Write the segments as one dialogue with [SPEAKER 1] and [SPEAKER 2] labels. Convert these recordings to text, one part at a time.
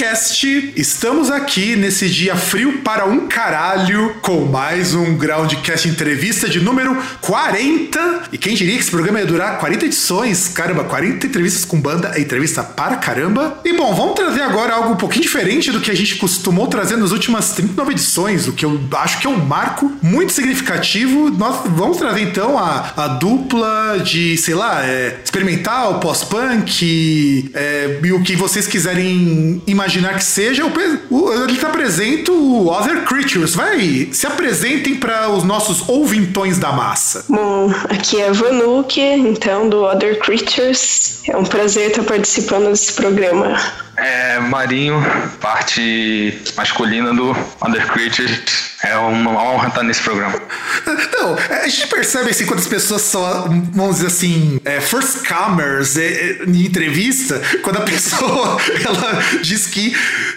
[SPEAKER 1] Mika Groundcast. Estamos aqui nesse dia frio para um caralho com mais um Groundcast entrevista de número 40. E quem diria que esse programa ia durar 40 edições? Caramba, 40 entrevistas com banda é entrevista para caramba. E bom, vamos trazer agora algo um pouquinho diferente do que a gente costumou trazer nas últimas 39 edições, o que eu acho que é um marco muito significativo. Nós vamos trazer então a, a dupla de, sei lá, é, experimental, pós-punk é, e o que vocês quiserem imaginar que seja. O, o, ele tá presente o Other Creatures. Vai, se apresentem para os nossos ouvintões da massa.
[SPEAKER 2] Bom, aqui é a Vanuke, então, do Other Creatures. É um prazer estar participando desse programa.
[SPEAKER 3] É, Marinho, parte masculina do Under Creatures. É uma honra estar nesse programa.
[SPEAKER 1] Não, a gente percebe assim quando as pessoas são, vamos dizer assim, é, first comers é, é, em entrevista, quando a pessoa ela diz que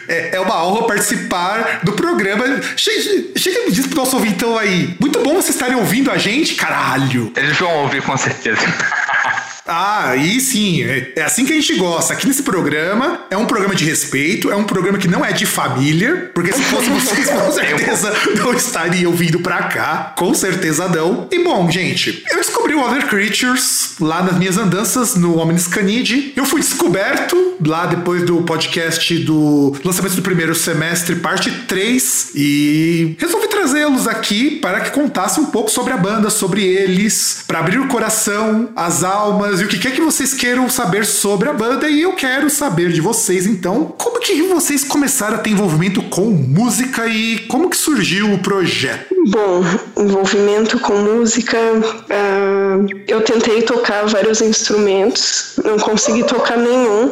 [SPEAKER 1] é, é uma honra participar do programa. Chega, chega e me diz pro nosso ouvintão aí. Muito bom vocês estarem ouvindo a gente, caralho.
[SPEAKER 3] Eles vão ouvir com certeza.
[SPEAKER 1] Ah, aí sim, é, é assim que a gente gosta. Aqui nesse programa é um programa de respeito, é um programa que não é de família, porque se fosse vocês, com certeza não estariam vindo pra cá. Com certeza não. E bom, gente, eu descobri o Other Creatures lá nas minhas andanças no Omnis Canid. Eu fui descoberto lá depois do podcast do lançamento do primeiro semestre, parte 3, e resolvi trazê-los aqui para que contassem um pouco sobre a banda, sobre eles, para abrir o coração, as almas e o que quer que vocês queiram saber sobre a banda. E eu quero saber de vocês, então, como que vocês começaram a ter envolvimento com música e como que surgiu o projeto?
[SPEAKER 2] Bom, envolvimento com música, uh, eu tentei tocar vários instrumentos, não consegui tocar nenhum,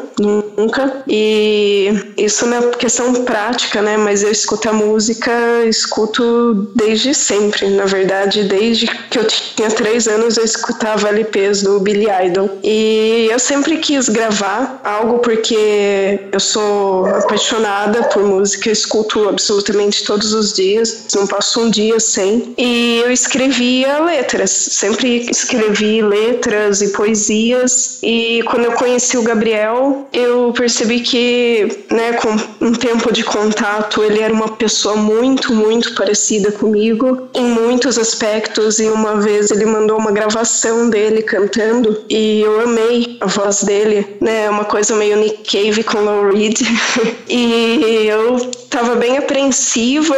[SPEAKER 2] nunca. E isso na questão prática, né? Mas eu escuto a música, escuto desde sempre. Na verdade, desde que eu tinha três anos, eu escutava LPs do Billy Idol. E eu sempre quis gravar algo porque eu sou apaixonada por música, escuto absolutamente todos os dias, não passo um dia sem. E eu escrevia letras, sempre escrevi letras e poesias. E quando eu conheci o Gabriel, eu percebi que, né, com um tempo de contato, ele era uma pessoa muito, muito parecida comigo em muitos aspectos. E uma vez ele mandou uma gravação dele cantando e eu amei a voz dele, né, uma coisa meio Nick Cave com Lou Reed. e eu tava bem apreensiva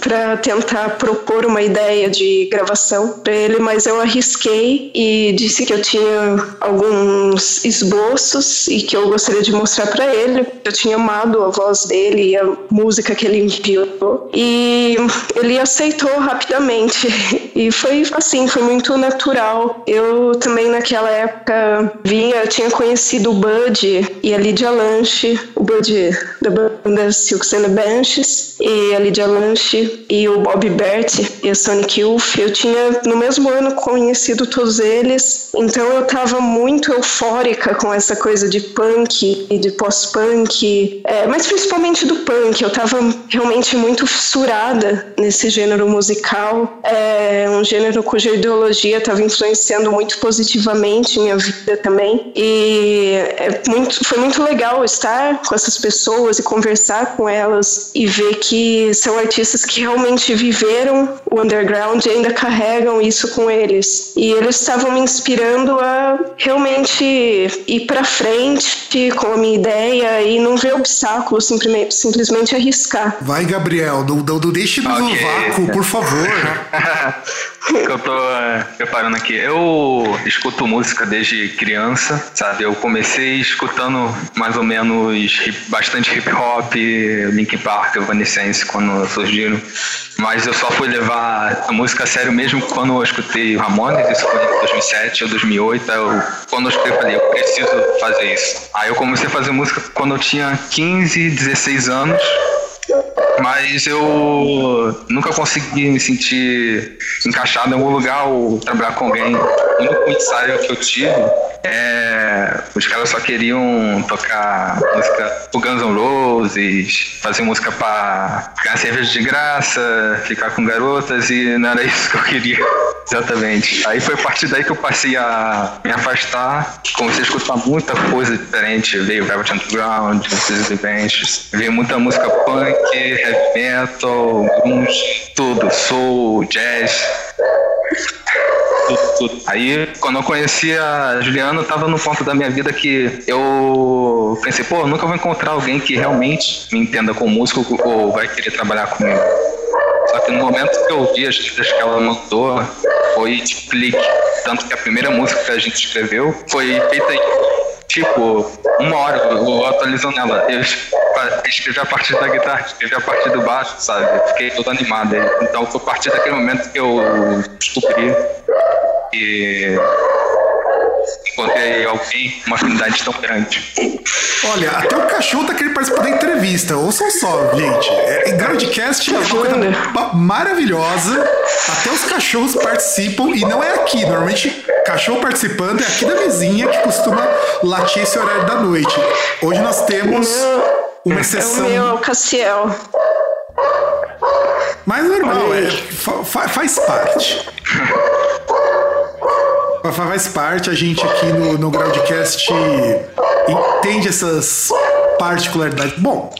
[SPEAKER 2] para tentar propor uma ideia de gravação para ele, mas eu arrisquei e disse que eu tinha alguns esboços e que eu gostaria de mostrar para ele. Eu tinha amado a voz dele e a música que ele enviou e ele aceitou rapidamente e foi assim, foi muito natural. Eu também naquela época vinha, tinha conhecido o Bud e a Lydia Lanche, o Bud da banda Silks and Benches e a Lydia Lanche e o Bob Bert e a Sonic Youth. Eu tinha no mesmo ano conhecido todos eles, então eu estava muito eufórica com essa coisa de punk e de pós-punk, é, mas principalmente do punk. Eu estava realmente muito fissurada nesse gênero musical, é um gênero cuja ideologia estava influenciando muito positivamente minha vida também. E é muito, foi muito legal estar com essas pessoas e conversar com elas e ver que são artistas que realmente viveram o underground e ainda carregam isso com eles. E eles estavam me inspirando a realmente ir para frente com a minha ideia e não ver obstáculos, simplesmente, simplesmente arriscar.
[SPEAKER 1] Vai, Gabriel, não, não, não deixe-nos okay. no vácuo, por favor.
[SPEAKER 3] eu tô é, preparando aqui. Eu escuto música desde criança, sabe? Eu comecei escutando mais ou menos hip, bastante hip hop, Link Linkin Park, Evanescence quando surgiram. Mas eu só fui levar a música a sério mesmo quando eu escutei Ramones, isso foi em 2007 ou 2008. Eu, quando eu escutei, eu falei, eu preciso fazer isso. Aí eu comecei a fazer música quando eu tinha 15, 16 anos mas eu nunca consegui me sentir encaixado em algum lugar ou trabalhar com alguém. O único ensaio que eu tive é, os caras só queriam tocar música do Guns N' Roses, fazer música pra ganhar cerveja de graça, ficar com garotas e não era isso que eu queria. Exatamente. Aí foi a partir daí que eu passei a me afastar, comecei a escutar muita coisa diferente. Veio Velvet Underground, Suicide Benches, veio muita música punk, heavy metal, grunge, tudo, soul, jazz tudo, tudo. Aí, quando eu conheci a Juliana, eu tava no ponto da minha vida que eu pensei, pô, eu nunca vou encontrar alguém que realmente me entenda como músico ou vai querer trabalhar comigo. Só que no momento que eu ouvi as letras que ela mandou, foi de clique. Tanto que a primeira música que a gente escreveu foi feita em tipo, uma hora eu atualizando ela. Eu escrevi a partir da guitarra, escrevi a partir do baixo, sabe? Fiquei todo animado. Então foi a partir daquele momento que eu descobri que encontrei alguém, uma afinidade tão grande.
[SPEAKER 1] Olha, até o cachorro tá querendo participar da entrevista. Ouçam só, gente. É, Groundcast é uma coisa maravilhosa. Até os cachorros participam e não é aqui. Normalmente, cachorro participando é aqui da vizinha que costuma latir esse horário da noite. Hoje nós temos uma exceção.
[SPEAKER 2] É o meu, é o Cassiel.
[SPEAKER 1] Mas normal, é, fa faz parte. Faz parte, a gente aqui no, no Groundcast entende essas particularidades. Bom,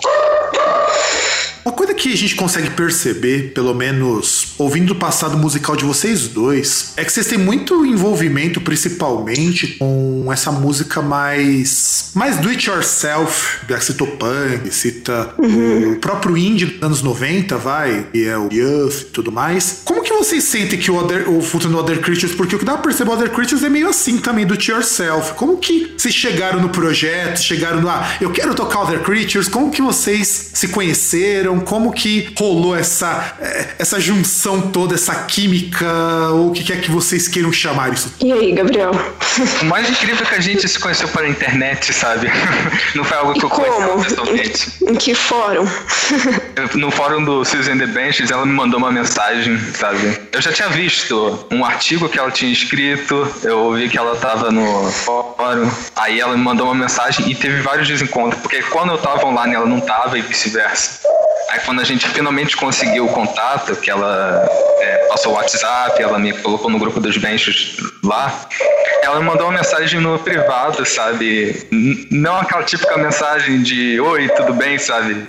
[SPEAKER 1] uma coisa que a gente consegue perceber, pelo menos ouvindo o passado musical de vocês dois, é que vocês têm muito envolvimento, principalmente, com essa música mais. mais do it yourself. Já citou punk, cita uhum. o próprio indie dos anos 90, vai, e é o Youth e tudo mais. Como que vocês sentem que o, other, o futuro do Other Creatures, porque o que dá pra perceber o Other Creatures é meio assim também, do it yourself. Como que vocês chegaram no projeto, chegaram no. Ah, eu quero tocar Other Creatures, como que vocês se conheceram? Como que rolou essa, é, essa junção toda, essa química, ou o que quer que vocês queiram chamar isso?
[SPEAKER 2] E aí, Gabriel?
[SPEAKER 3] O mais incrível é que a gente se conheceu pela internet, sabe? Não foi algo que e eu conheci pessoalmente.
[SPEAKER 2] Em, em que fórum?
[SPEAKER 3] No fórum do Susan The Benches, ela me mandou uma mensagem, sabe? Eu já tinha visto um artigo que ela tinha escrito, eu vi que ela tava no fórum, aí ela me mandou uma mensagem e teve vários desencontros, porque quando eu tava online ela não tava e vice-versa. Aí quando a gente finalmente conseguiu o contato, que ela é, passou o WhatsApp, ela me colocou no grupo dos benches lá, ela me mandou uma mensagem no privado, sabe? Não aquela típica mensagem de oi, tudo bem, sabe?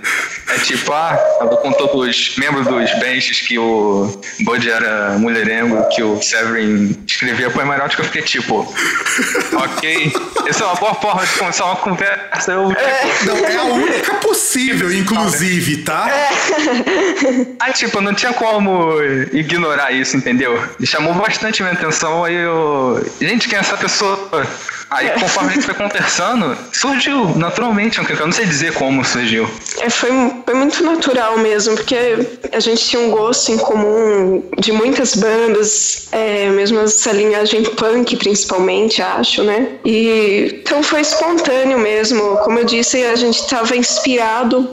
[SPEAKER 3] É tipo, ah, ela contou dos membros dos benches que o Bud era mulherengo, que o Severin escrevia poema erótico, eu fiquei tipo, ok, essa é uma boa forma de começar uma conversa. Eu,
[SPEAKER 1] é, não, é a única possível, inclusive, tá? É.
[SPEAKER 3] Aí, tipo, não tinha como ignorar isso, entendeu? E chamou bastante minha atenção, aí eu. Gente, quem é essa pessoa? Aí, conforme a gente foi conversando, surgiu naturalmente, eu não sei dizer como surgiu.
[SPEAKER 2] É, foi, foi muito natural mesmo, porque a gente tinha um gosto em comum de muitas bandas, é, mesmo essa linhagem punk, principalmente, acho, né? E então foi espontâneo mesmo. Como eu disse, a gente estava inspirado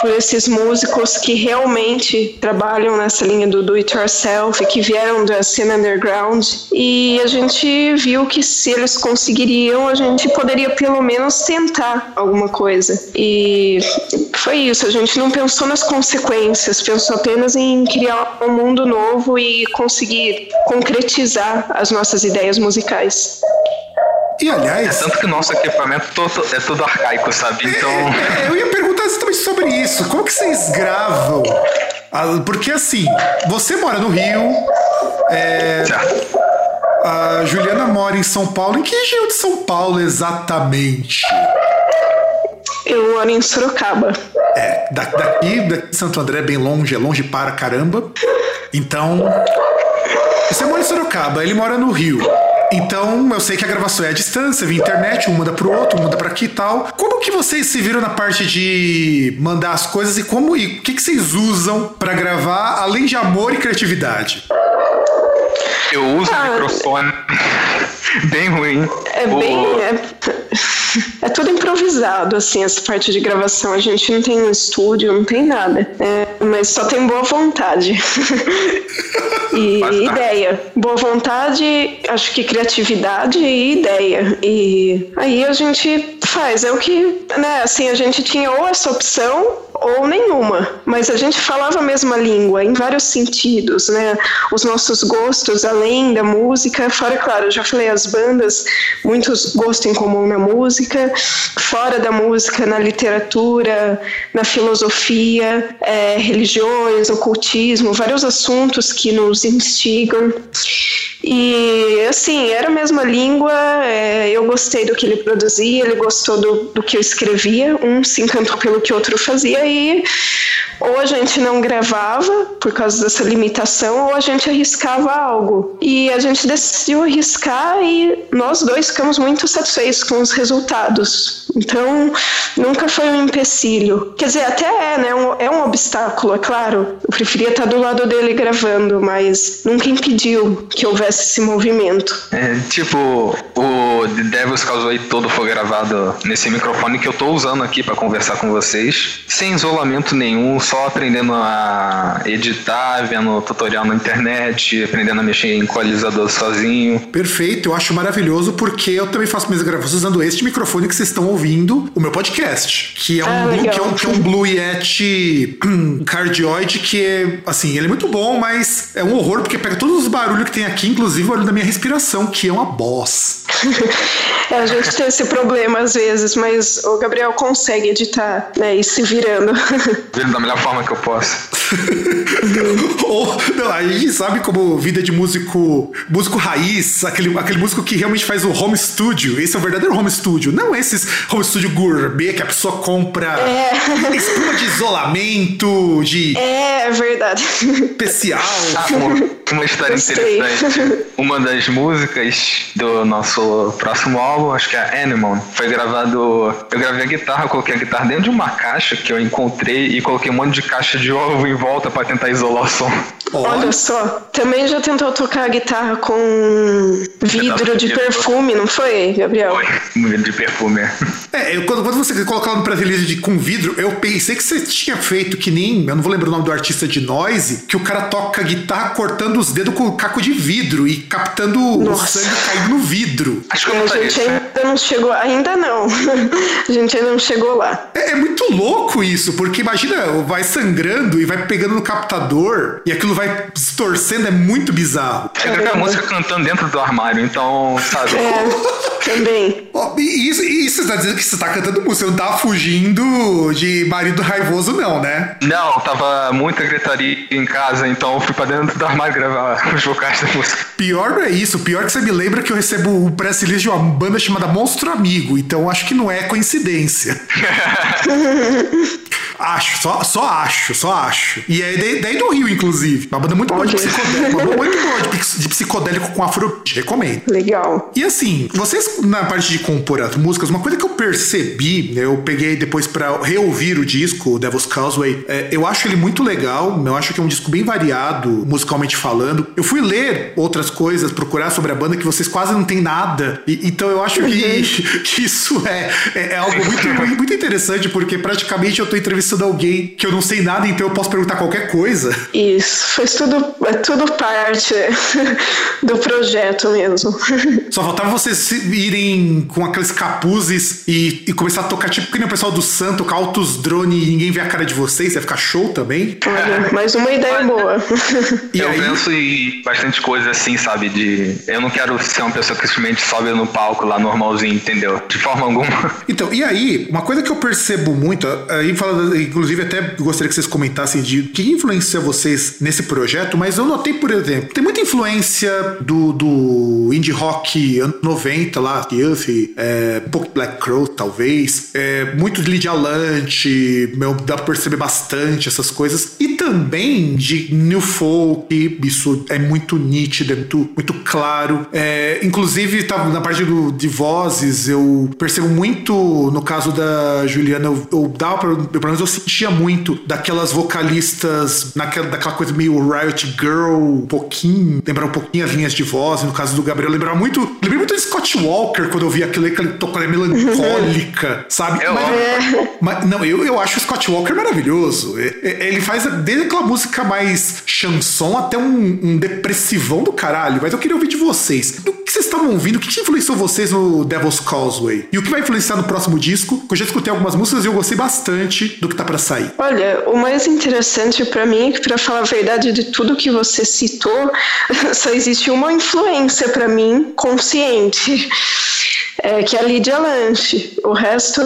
[SPEAKER 2] por esses músicos que realmente trabalham nessa linha do do it yourself, que vieram da cena underground, e a gente viu que se eles conseguiriam, a gente poderia pelo menos tentar alguma coisa. E foi isso, a gente não pensou nas consequências, pensou apenas em criar um mundo novo e conseguir concretizar as nossas ideias musicais.
[SPEAKER 1] E aliás.
[SPEAKER 3] É tanto que o nosso equipamento todo, é tudo arcaico, sabe? Então.
[SPEAKER 1] É, é, eu ia perguntar exatamente sobre isso. Como que vocês gravam? Ah, porque assim, você mora no Rio. É, a Juliana mora em São Paulo. Em que região de São Paulo exatamente?
[SPEAKER 2] Eu moro em Sorocaba.
[SPEAKER 1] É, daqui, daqui de Santo André é bem longe, é longe para caramba. Então, você mora em Sorocaba, ele mora no Rio. Então eu sei que a gravação é à distância, via internet, um manda pro outro, um manda pra aqui e tal. Como que vocês se viram na parte de mandar as coisas e como e o que, que vocês usam pra gravar, além de amor e criatividade?
[SPEAKER 3] Eu uso
[SPEAKER 2] Ah,
[SPEAKER 3] microfone bem ruim.
[SPEAKER 2] É
[SPEAKER 3] O-
[SPEAKER 2] bem. É, é tudo improvisado, assim, essa parte de gravação. A gente não tem um estúdio, não tem nada. É, mas só tem boa vontade. e ideia. Boa vontade, acho que criatividade e ideia. E aí a gente faz. É o que, né, assim, a gente tinha ou essa opção ou nenhuma, mas a gente falava a mesma língua em vários sentidos, né? Os nossos gostos além da música, fora, claro, eu já falei as bandas, muitos gostos em comum na música, fora da música, na literatura, na filosofia, é, religiões, ocultismo, vários assuntos que nos instigam. E assim, era a mesma língua, é, eu gostei do que ele produzia, ele gostou do, do que eu escrevia, um se encantou pelo que o outro fazia, e ou a gente não gravava por causa dessa limitação, ou a gente arriscava algo. E a gente decidiu arriscar e nós dois ficamos muito satisfeitos com os resultados. Então, nunca foi um empecilho. Quer dizer, até é, né? Um- é um obstáculo, é claro. Eu preferia estar do lado dele gravando, mas nunca impediu que houvesse esse movimento.
[SPEAKER 3] É, tipo, o The Devil's Causeway todo foi gravado nesse microfone que eu tô usando aqui pra conversar com vocês, sem isolamento nenhum, só aprendendo a editar, vendo tutorial na internet, aprendendo a mexer em equalizador sozinho.
[SPEAKER 1] Perfeito, eu acho maravilhoso porque eu também faço minhas gravações usando este microfone que vocês estão ouvindo, o meu podcast, que é um,
[SPEAKER 2] Ah,
[SPEAKER 1] Blue, que é um, que é um Blue Yeti hum, cardioide que é, assim, ele é muito bom, mas é um horror porque pega todos os barulhos que tem aqui, inclusive o barulho da minha respiração, que é uma boss.
[SPEAKER 2] É, a gente tem esse problema às vezes, mas o Gabriel consegue editar, né? E se virando.
[SPEAKER 3] Vendo da melhor forma que eu posso.
[SPEAKER 1] Ou, não, a gente sabe como vida de músico, músico raiz, aquele, aquele músico que realmente faz o home studio. Esse é o verdadeiro home studio. Não esses home studio gourmet que a pessoa compra espuma de isolamento, de
[SPEAKER 2] É, é verdade.
[SPEAKER 1] especial.
[SPEAKER 3] Ah, uma, história
[SPEAKER 2] Gostei.
[SPEAKER 3] interessante. Uma das músicas do nosso próximo álbum, acho que é Animal, foi gravado. Eu gravei a guitarra, coloquei a guitarra dentro de uma caixa que eu encontrei e coloquei um monte de caixa de ovo em volta pra tentar isolar o som.
[SPEAKER 2] Olha só, também já tentou tocar guitarra com vidro de perfume, não foi, Gabriel?
[SPEAKER 3] Foi, um de perfume.
[SPEAKER 1] É, eu- quando, quando você coloca lá no pré-release de com vidro, eu pensei que você tinha feito que nem, eu não vou lembrar o nome do artista de noise, que o cara toca guitarra cortando os dedos com caco de vidro e captando
[SPEAKER 2] Nossa.
[SPEAKER 1] o sangue caindo no vidro.
[SPEAKER 3] Acho que eu
[SPEAKER 2] A
[SPEAKER 3] não faria
[SPEAKER 2] gente
[SPEAKER 3] isso.
[SPEAKER 2] Ainda não chegou, ainda não. A gente ainda não chegou lá.
[SPEAKER 1] É, é muito louco isso, porque imagina, vai sangrando e vai pegando no captador e aquilo vai se torcendo, é muito bizarro.
[SPEAKER 3] Eu gravei a música cantando dentro do armário, então, sabe?
[SPEAKER 2] É, também.
[SPEAKER 1] Ó, e isso, e isso você tá dizendo que você tá cantando música, você não tá fugindo de marido raivoso, não, né?
[SPEAKER 3] Não, tava muita gritaria em casa, então eu fui pra dentro do armário gravar os vocais da música.
[SPEAKER 1] Pior não é isso, pior que você me lembra que eu recebo o press release de uma banda chamada Monstro Amigo, então acho que não é coincidência. acho, só, só acho, só acho. E é daí, daí do Rio, inclusive. Uma banda muito boa de psicodélico, uma banda muito boa de, psicodélico com afrobeat, recomendo.
[SPEAKER 2] Legal.
[SPEAKER 1] E assim, vocês na parte de compor as músicas, uma coisa que eu percebi, né, eu peguei depois pra reouvir o disco, o Devil's Causeway, é, eu acho ele muito legal, eu acho que é um disco bem variado, musicalmente falando. Eu fui ler outras coisas, procurar sobre a banda que vocês quase não tem nada, e- então eu acho que, que isso é, é, é algo muito, muito interessante, porque praticamente eu tô entrevistando alguém que eu não sei nada, então eu posso perguntar qualquer coisa.
[SPEAKER 2] Isso, faz tudo, é tudo parte do projeto mesmo.
[SPEAKER 1] Só faltava vocês irem com aqueles capuzes e, e começar a tocar, tipo que nem o pessoal do Santo, tocar altos drone e ninguém vê a cara de vocês, vai ficar show também.
[SPEAKER 2] Olha, mais uma ideia boa.
[SPEAKER 1] E
[SPEAKER 3] eu
[SPEAKER 1] aí,
[SPEAKER 3] penso em bastante coisa assim, sabe? De. Eu não quero ser uma pessoa que simplesmente sobe no palco lá normalzinho, entendeu? De forma alguma.
[SPEAKER 1] então, e aí, uma coisa que eu percebo muito, aí falando inclusive até gostaria que vocês comentassem de que influencia vocês nesse projeto, mas eu notei, por exemplo, tem muita influência do, do indie rock anos 90 lá, Youth, é, Black Crow, talvez, é, muito de Lydia Lante, meu, dá pra perceber bastante essas coisas, e também de New Folk, isso é muito nítido, é muito, muito claro. É, inclusive, tá, na parte do, de vozes, eu percebo muito, no caso da Juliana, eu, eu dava pra, pelo menos eu sentia muito daquelas vocalistas, naquela, daquela coisa meio Riot Girl, um pouquinho, lembrar um pouquinho as linhas de voz, no caso do Gabriel, lembrava muito, lembrei muito de Scott Walker quando eu vi aquele que ele tocou melancólica, sabe?
[SPEAKER 3] Eu
[SPEAKER 1] mas, mas, não, eu, eu acho o Scott Walker maravilhoso. Ele faz desde aquela música mais chanson até um, um depressivão do caralho. Mas eu queria ouvir de vocês. Do vocês estavam ouvindo? O que influenciou vocês no Devil's Causeway? E o que vai influenciar no próximo disco? Eu já escutei algumas músicas e eu gostei bastante do que tá para sair.
[SPEAKER 2] Olha, o mais interessante para mim é que, pra falar a verdade de tudo que você citou, só existe uma influência para mim consciente. É, que é a Lídia Lanche. O resto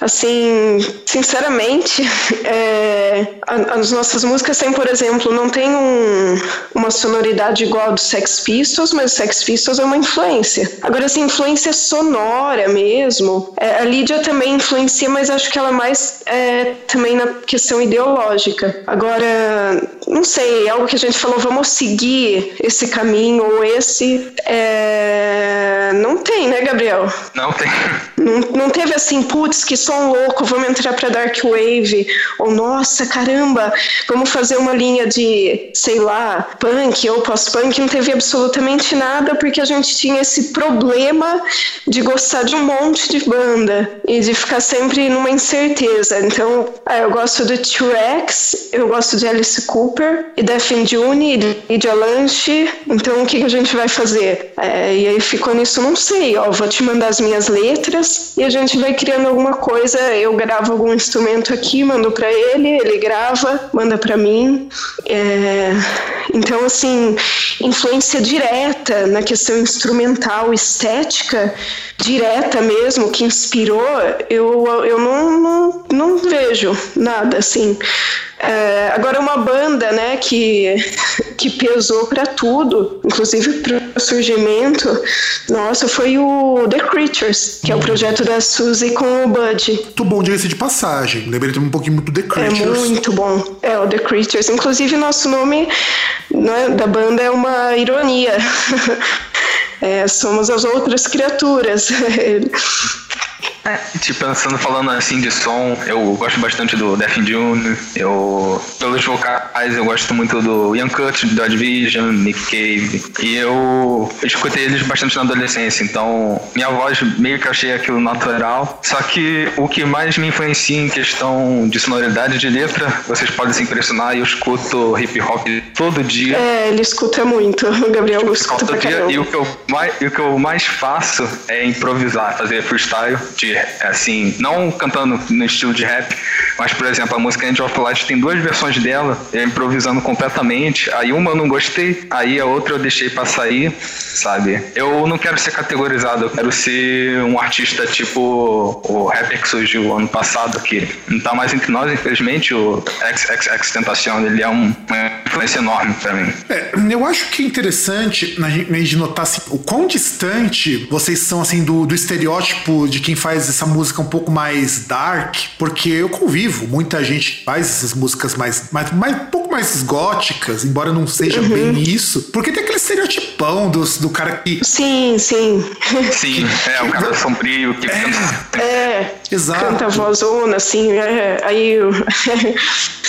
[SPEAKER 2] Assim, sinceramente, é, as nossas músicas têm, por exemplo, não tem um, uma sonoridade igual do Sex Pistols, mas o Sex Pistols é uma influência. Agora, assim, influência sonora mesmo, é, a Lídia também influencia, mas acho que ela mais é, também na questão ideológica. Agora, não sei, algo que a gente falou, vamos seguir esse caminho ou esse, é, não tem, né, Gabriel?
[SPEAKER 3] Não tem.
[SPEAKER 2] Não, não teve assim, putz, que som louco, vamos entrar para Dark Wave, ou nossa, caramba, vamos fazer uma linha de, sei lá, punk ou pós-punk, não teve absolutamente nada, porque a gente tinha esse problema de gostar de um monte de banda e de ficar sempre numa incerteza. Então, ah, eu gosto do T-Rex, eu gosto de Alice Cooper, e Defin June, e de Alanche, então o que a gente vai fazer? É, e aí ficou nisso, não sei, ó, vou te mandar as minhas letras e a gente vai criando alguma coisa coisa, eu gravo algum instrumento aqui, mando para ele, ele grava, manda para mim. É, então, assim, influência direta na questão instrumental, estética, direta mesmo, que inspirou, eu, eu não, não, não vejo nada assim. É, agora uma banda, né, que, que pesou para tudo, inclusive para o surgimento, nossa, foi o The Creatures, que é o projeto da Suzy com o Bud.
[SPEAKER 1] Muito bom, diga-se de passagem. Lembrei também um pouquinho muito The Creatures.
[SPEAKER 2] É muito bom. É o The Creatures. Inclusive nosso nome né, da banda é uma ironia. é, somos as outras criaturas.
[SPEAKER 3] É, tipo, pensando, falando assim de som, eu gosto bastante do Def June, eu, pelos vocais, eu gosto muito do Ian Cut, do Odd Vision, Nick Cave, e eu escutei eles bastante na adolescência, então minha voz meio que achei aquilo natural, só que o que mais me influencia em questão de sonoridade de letra, vocês podem se impressionar, eu escuto hip hop todo dia.
[SPEAKER 2] É, ele escuta muito, o Gabriel escuta todo dia,
[SPEAKER 3] e o que eu mais, o que eu mais faço é improvisar, fazer freestyle de assim, não cantando no estilo de rap, mas por exemplo, a música End of Light tem duas versões dela, eu improvisando completamente. Aí uma eu não gostei, aí a outra eu deixei pra sair, sabe? Eu não quero ser categorizado, eu quero ser um artista tipo o rapper que surgiu ano passado, que não tá mais entre nós, infelizmente, o XXX Tentacion, ele é um, uma influência enorme pra mim.
[SPEAKER 1] É, eu acho que é interessante a gente notar assim, o quão distante vocês são assim do, do estereótipo de quem faz essa música um pouco mais dark, porque eu convivo, muita gente faz essas músicas mais, mais, mais um pouco mais góticas, embora não seja uhum. bem isso, porque tem aquele estereotipão do, do cara que.
[SPEAKER 2] Sim, sim.
[SPEAKER 3] Sim, é, o cara sombrio que
[SPEAKER 2] é. É, exato. Canta vozona, assim, é, aí.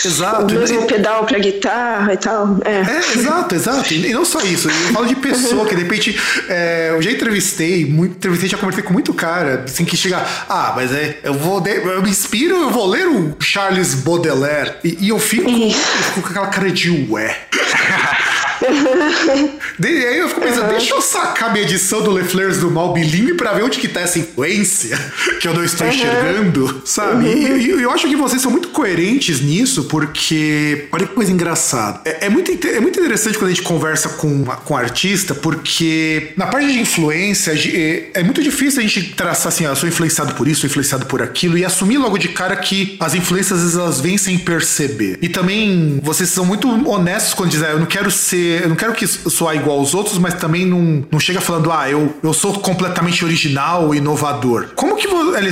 [SPEAKER 1] Exato.
[SPEAKER 2] O mesmo pedal pra guitarra e tal. É,
[SPEAKER 1] é exato, exato. E não só isso, eu falo de pessoa que de repente. É, eu já entrevistei, muito, entrevistei, já conversei com muito cara, assim, que chega. Ah, mas é, eu vou. Eu me inspiro, eu vou ler o Charles Baudelaire. E, e eu, fico, eu fico com aquela cara de ué. De, aí eu fico pensando, uhum. deixa eu sacar minha edição do Le Fleurs do Malbilime pra ver onde que tá essa influência que eu não estou uhum. enxergando, sabe? Uhum. E, e, eu acho que vocês são muito coerentes nisso, porque. Olha que coisa engraçada. É, é, muito, é muito interessante quando a gente conversa com, com artista, porque na parte de influência, é, é muito difícil a gente traçar assim, ah, eu sou influenciado por isso, sou influenciado por aquilo, e assumir logo de cara que as influências às vezes elas vêm sem perceber. E também vocês são muito honestos quando dizem, ah, eu não quero ser, eu não quero que soar igual aos outros, mas também não, não chega falando, ah, eu, eu sou completamente original, inovador. Como que,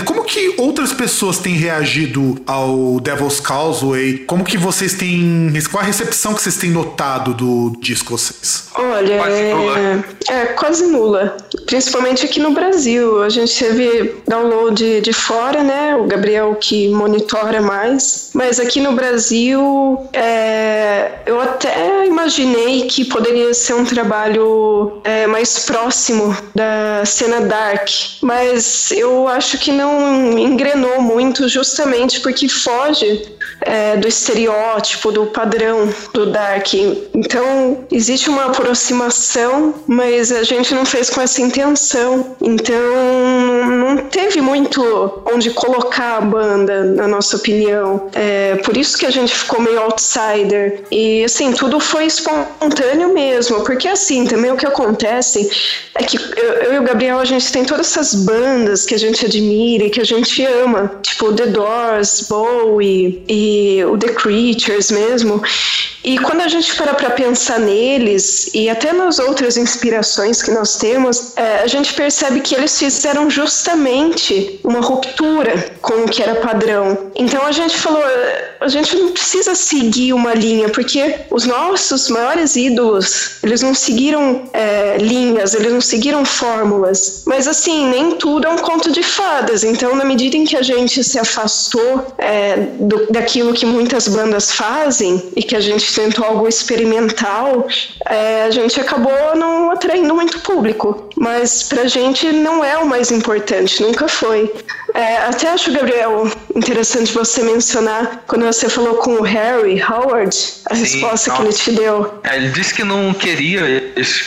[SPEAKER 1] como que outras pessoas têm reagido ao Devil's Causeway? Como que vocês têm, qual a recepção que vocês têm notado do disco vocês?
[SPEAKER 2] Olha, quase é, é, quase nula. Principalmente aqui no Brasil. A gente teve download de fora, né? O Gabriel que monitora mais. Mas aqui no Brasil, é, eu até imaginei que poderia ser um trabalho é, mais próximo da cena dark. Mas eu acho que não engrenou muito, justamente porque foge é, do estereótipo, do padrão do Dark. Então, existe uma aproximação, mas a gente não fez com essa intenção. Então, não teve muito onde colocar a banda, na nossa opinião. É, por isso que a gente ficou meio outsider. E, assim, tudo foi espontâneo mesmo. Porque, assim, também o que acontece é que eu, eu e o Gabriel, a gente tem todas essas bandas que a gente admira e que a gente ama. Tipo, The Doors, Bowie e o The Creatures mesmo. E quando a gente para para pensar neles e até nas outras inspirações que nós temos, é, a gente percebe que eles fizeram justamente uma ruptura com o que era padrão. Então a gente falou, a gente não precisa seguir uma linha, porque os nossos maiores ídolos, eles não seguiram é, linhas, eles não seguiram fórmulas. Mas assim, nem tudo é um conto de fadas. Então, na medida em que a gente se afastou é, do, daquilo que muitas bandas fazem e que a gente tentou algo experimental, é, a gente acabou não atraindo muito público. Mas pra gente não é o mais importante, nunca foi. É, até acho, Gabriel, interessante você mencionar quando você falou com o Harry Howard, a Sim, resposta não. que ele te deu.
[SPEAKER 3] É, ele disse que não queria,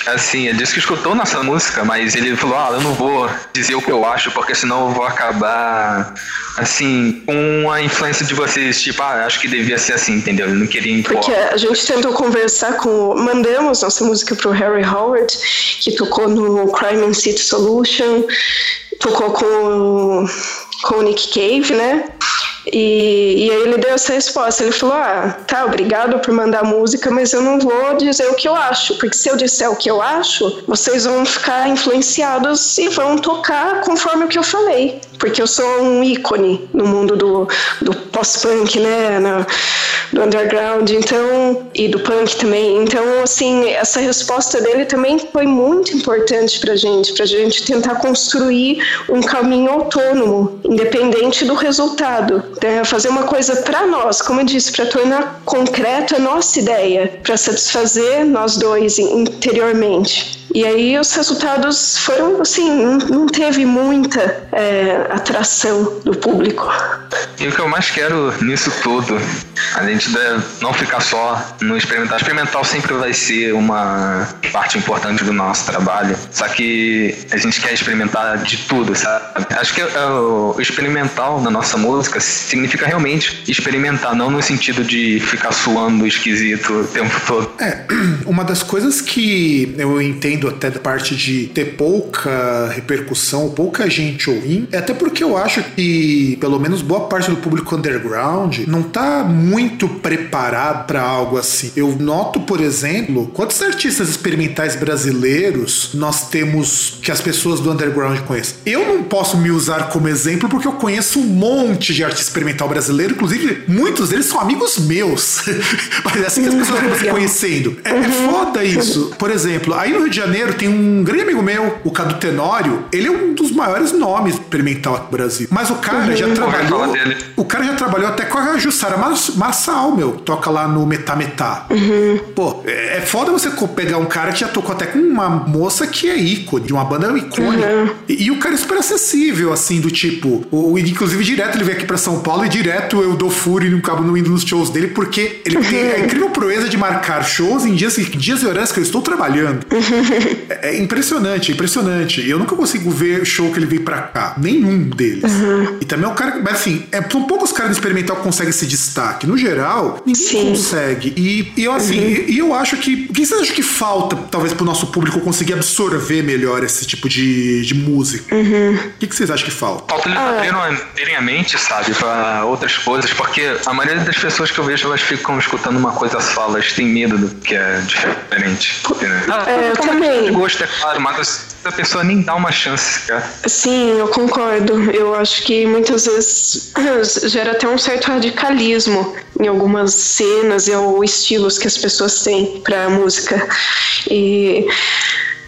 [SPEAKER 3] assim, ele disse que escutou nossa música, mas ele falou: ah, eu não vou dizer o que eu acho, porque senão eu vou acabar, assim, com a influência de vocês, tipo, ah, acho que devia ser assim, entendeu? Ele não queria impor.
[SPEAKER 2] Porque a gente tentou conversar com. Mandamos nossa música pro Harry Howard, que tocou no Crime and City Solution, tocou com, com o Nick Cave, né? E, e aí ele deu essa resposta. Ele falou: Ah, tá, obrigado por mandar música, mas eu não vou dizer o que eu acho, porque se eu disser o que eu acho, vocês vão ficar influenciados e vão tocar conforme o que eu falei. Porque eu sou um ícone no mundo do, do pós-punk, né? Do underground, então, e do punk também. Então, assim, essa resposta dele também foi muito importante pra gente, pra gente tentar construir um caminho autônomo, independente do resultado é, fazer uma coisa para nós, como eu disse, para tornar concreto a nossa ideia, para satisfazer nós dois interiormente. E aí os resultados foram assim, não, teve muita é, atração do público.
[SPEAKER 3] E o que eu mais quero nisso tudo, a gente deve não ficar só no experimental. Experimental sempre vai ser uma parte importante do nosso trabalho. Só que a gente quer experimentar de tudo, sabe? Acho que é, o experimental na nossa música significa realmente experimentar, não no sentido de ficar suando esquisito o tempo todo.
[SPEAKER 1] É, uma das coisas que eu entendo até da parte de ter pouca repercussão, pouca gente ouvindo, é até porque eu acho que, pelo menos boa parte do público underground não tá muito preparado para algo assim. Eu noto, por exemplo, quantos artistas experimentais brasileiros nós temos que as pessoas do underground conhecem. Eu não posso me usar como exemplo porque eu conheço um monte de artista experimental brasileiro, inclusive muitos deles são amigos meus. Mas é assim que as pessoas vão se conhecendo. É, é foda isso. Por exemplo, aí no Rio de Janeiro Janeiro tem um grande amigo meu, o Cadu Tenório. Ele é um dos maiores nomes experimental aqui no Brasil. Mas o cara uhum. já trabalhou. O cara já trabalhou até com a Jussara Marçal, meu, que toca lá no Metá Metá.
[SPEAKER 2] Uhum.
[SPEAKER 1] Pô, é, é foda você pegar um cara que já tocou até com uma moça que é ícone, de uma banda icônica.
[SPEAKER 2] Uhum.
[SPEAKER 1] E, e, o cara é super acessível, assim, do tipo. O, inclusive, direto ele vem aqui pra São Paulo e direto eu dou fúria e não acabo não indo nos shows dele, porque ele tem a incrível proeza de marcar shows em dias, dias e horários que eu estou trabalhando. é, é, impressionante, impressionante. Eu nunca consigo ver show que ele veio pra cá. Nenhum deles.
[SPEAKER 2] Uhum.
[SPEAKER 1] E também é um cara. Mas assim, é, são poucos caras no experimental que conseguem esse destaque. No geral, ninguém
[SPEAKER 2] Sim.
[SPEAKER 1] consegue. E, e eu assim,
[SPEAKER 2] Uhum.
[SPEAKER 1] e, e eu acho que. O que vocês acham que falta, talvez, pro nosso público conseguir absorver melhor esse tipo de, de música?
[SPEAKER 2] Uhum.
[SPEAKER 1] O que, que vocês acham que falta?
[SPEAKER 3] Falta eles
[SPEAKER 2] Ah.
[SPEAKER 3] abrirem a- mente, sabe, pra outras coisas, porque a maioria das pessoas que eu vejo, elas ficam escutando uma coisa só, elas têm medo do que é diferente. Ah,
[SPEAKER 2] É, eu também.
[SPEAKER 3] de gosto, é claro, mas a pessoa nem dá uma chance, cara.
[SPEAKER 2] Sim, eu concordo. Eu acho que muitas vezes gera até um certo radicalismo em algumas cenas ou estilos que as pessoas têm para música. E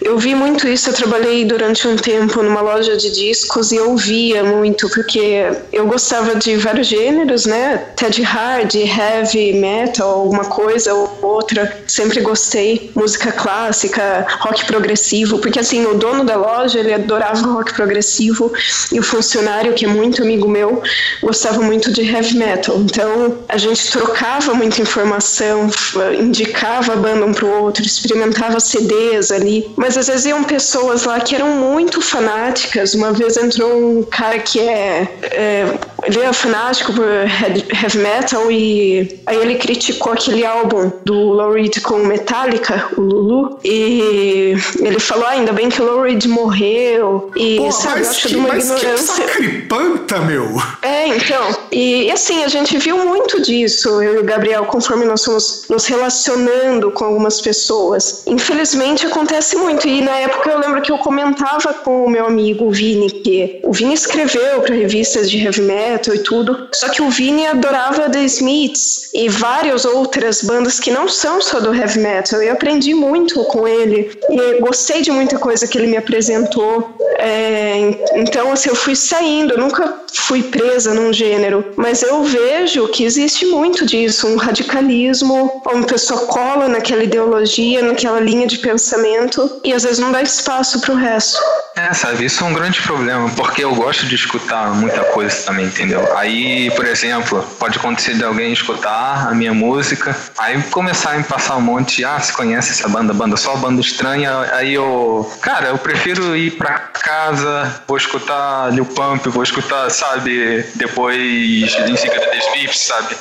[SPEAKER 2] eu vi muito isso. Eu trabalhei durante um tempo numa loja de discos e ouvia muito, porque eu gostava de vários gêneros, né? Até de hard, heavy, metal, alguma coisa ou outra. Sempre gostei. Música clássica, rock progressivo, porque assim, o dono da loja, ele adorava rock progressivo e o funcionário, que é muito amigo meu, gostava muito de heavy metal. Então, a gente trocava muita informação, indicava a banda um pro outro, experimentava CDs ali, mas às vezes iam pessoas lá que eram muito fanáticas. Uma vez entrou um cara que é, é ele é fanático por heavy metal e aí ele criticou aquele álbum do Lou Reed com Metallica, o Lulu, e ele falou, ah, ainda bem que o Lou Reed morreu, e
[SPEAKER 1] Pô,
[SPEAKER 2] sabe, eu
[SPEAKER 1] mas
[SPEAKER 2] acho
[SPEAKER 1] que,
[SPEAKER 2] de uma
[SPEAKER 1] mas que
[SPEAKER 2] ignorância.
[SPEAKER 1] sacripanta, meu!
[SPEAKER 2] É, então. E, e, assim, a gente viu muito disso, eu e o Gabriel, conforme nós fomos nos relacionando com algumas pessoas. Infelizmente acontece muito. E na época eu lembro que eu comentava com o meu amigo Vini, que o Vini escreveu para revistas de heavy metal e tudo. Só que o Vini adorava The Smiths e várias outras bandas que não são só do heavy metal. Eu aprendi muito com ele e gostei de muita coisa que ele me apresentou. É, então, assim, eu fui saindo, eu nunca fui presa num gênero, mas eu vejo que existe muito disso, um radicalismo, uma pessoa cola naquela ideologia, naquela linha de pensamento e às vezes não dá espaço para o resto.
[SPEAKER 3] É, sabe, isso é um grande problema, porque eu gosto de escutar muita coisa também, entendeu? Aí, por exemplo, pode acontecer de alguém escutar a minha música, aí começar a me passar um monte, ah, você conhece essa banda, banda só banda estranha, aí eu, cara, eu prefiro ir pra casa, vou escutar Lil Pump, vou escutar, sabe, depois em seguida The sabe?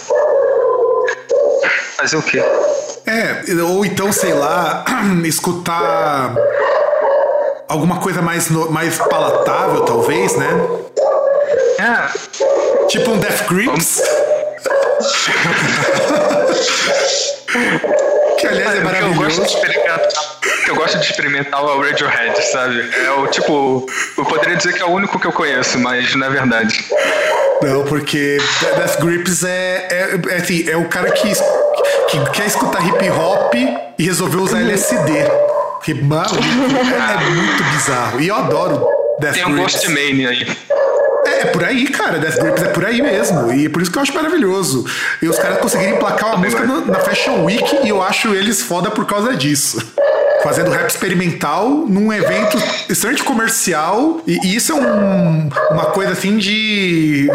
[SPEAKER 3] Fazer o quê?
[SPEAKER 1] É, ou então, sei lá, escutar alguma coisa mais, mais palatável, talvez, né?
[SPEAKER 3] É,
[SPEAKER 1] Tipo um Death Grips. que aliás é
[SPEAKER 3] o que eu gosto
[SPEAKER 1] maravilhoso.
[SPEAKER 3] de experimentar, o que eu gosto de experimentar é o Radiohead, sabe? É o tipo, eu poderia dizer que é o único que eu conheço, mas não é verdade.
[SPEAKER 1] Não, porque Death Grips é, é, é, assim, é o cara que, que quer escutar hip hop e resolveu usar LSD. Que maluco, é, muito bizarro. E eu adoro Death
[SPEAKER 3] Tem um
[SPEAKER 1] Grips.
[SPEAKER 3] Ghost Mania aí.
[SPEAKER 1] É, é por aí, cara. Death Grips é por aí mesmo. E é por isso que eu acho maravilhoso. E os caras conseguiram emplacar uma música no- na Fashion Week e eu acho eles foda por causa disso. Fazendo rap experimental num evento extremamente comercial. E, e isso é um- uma coisa assim de.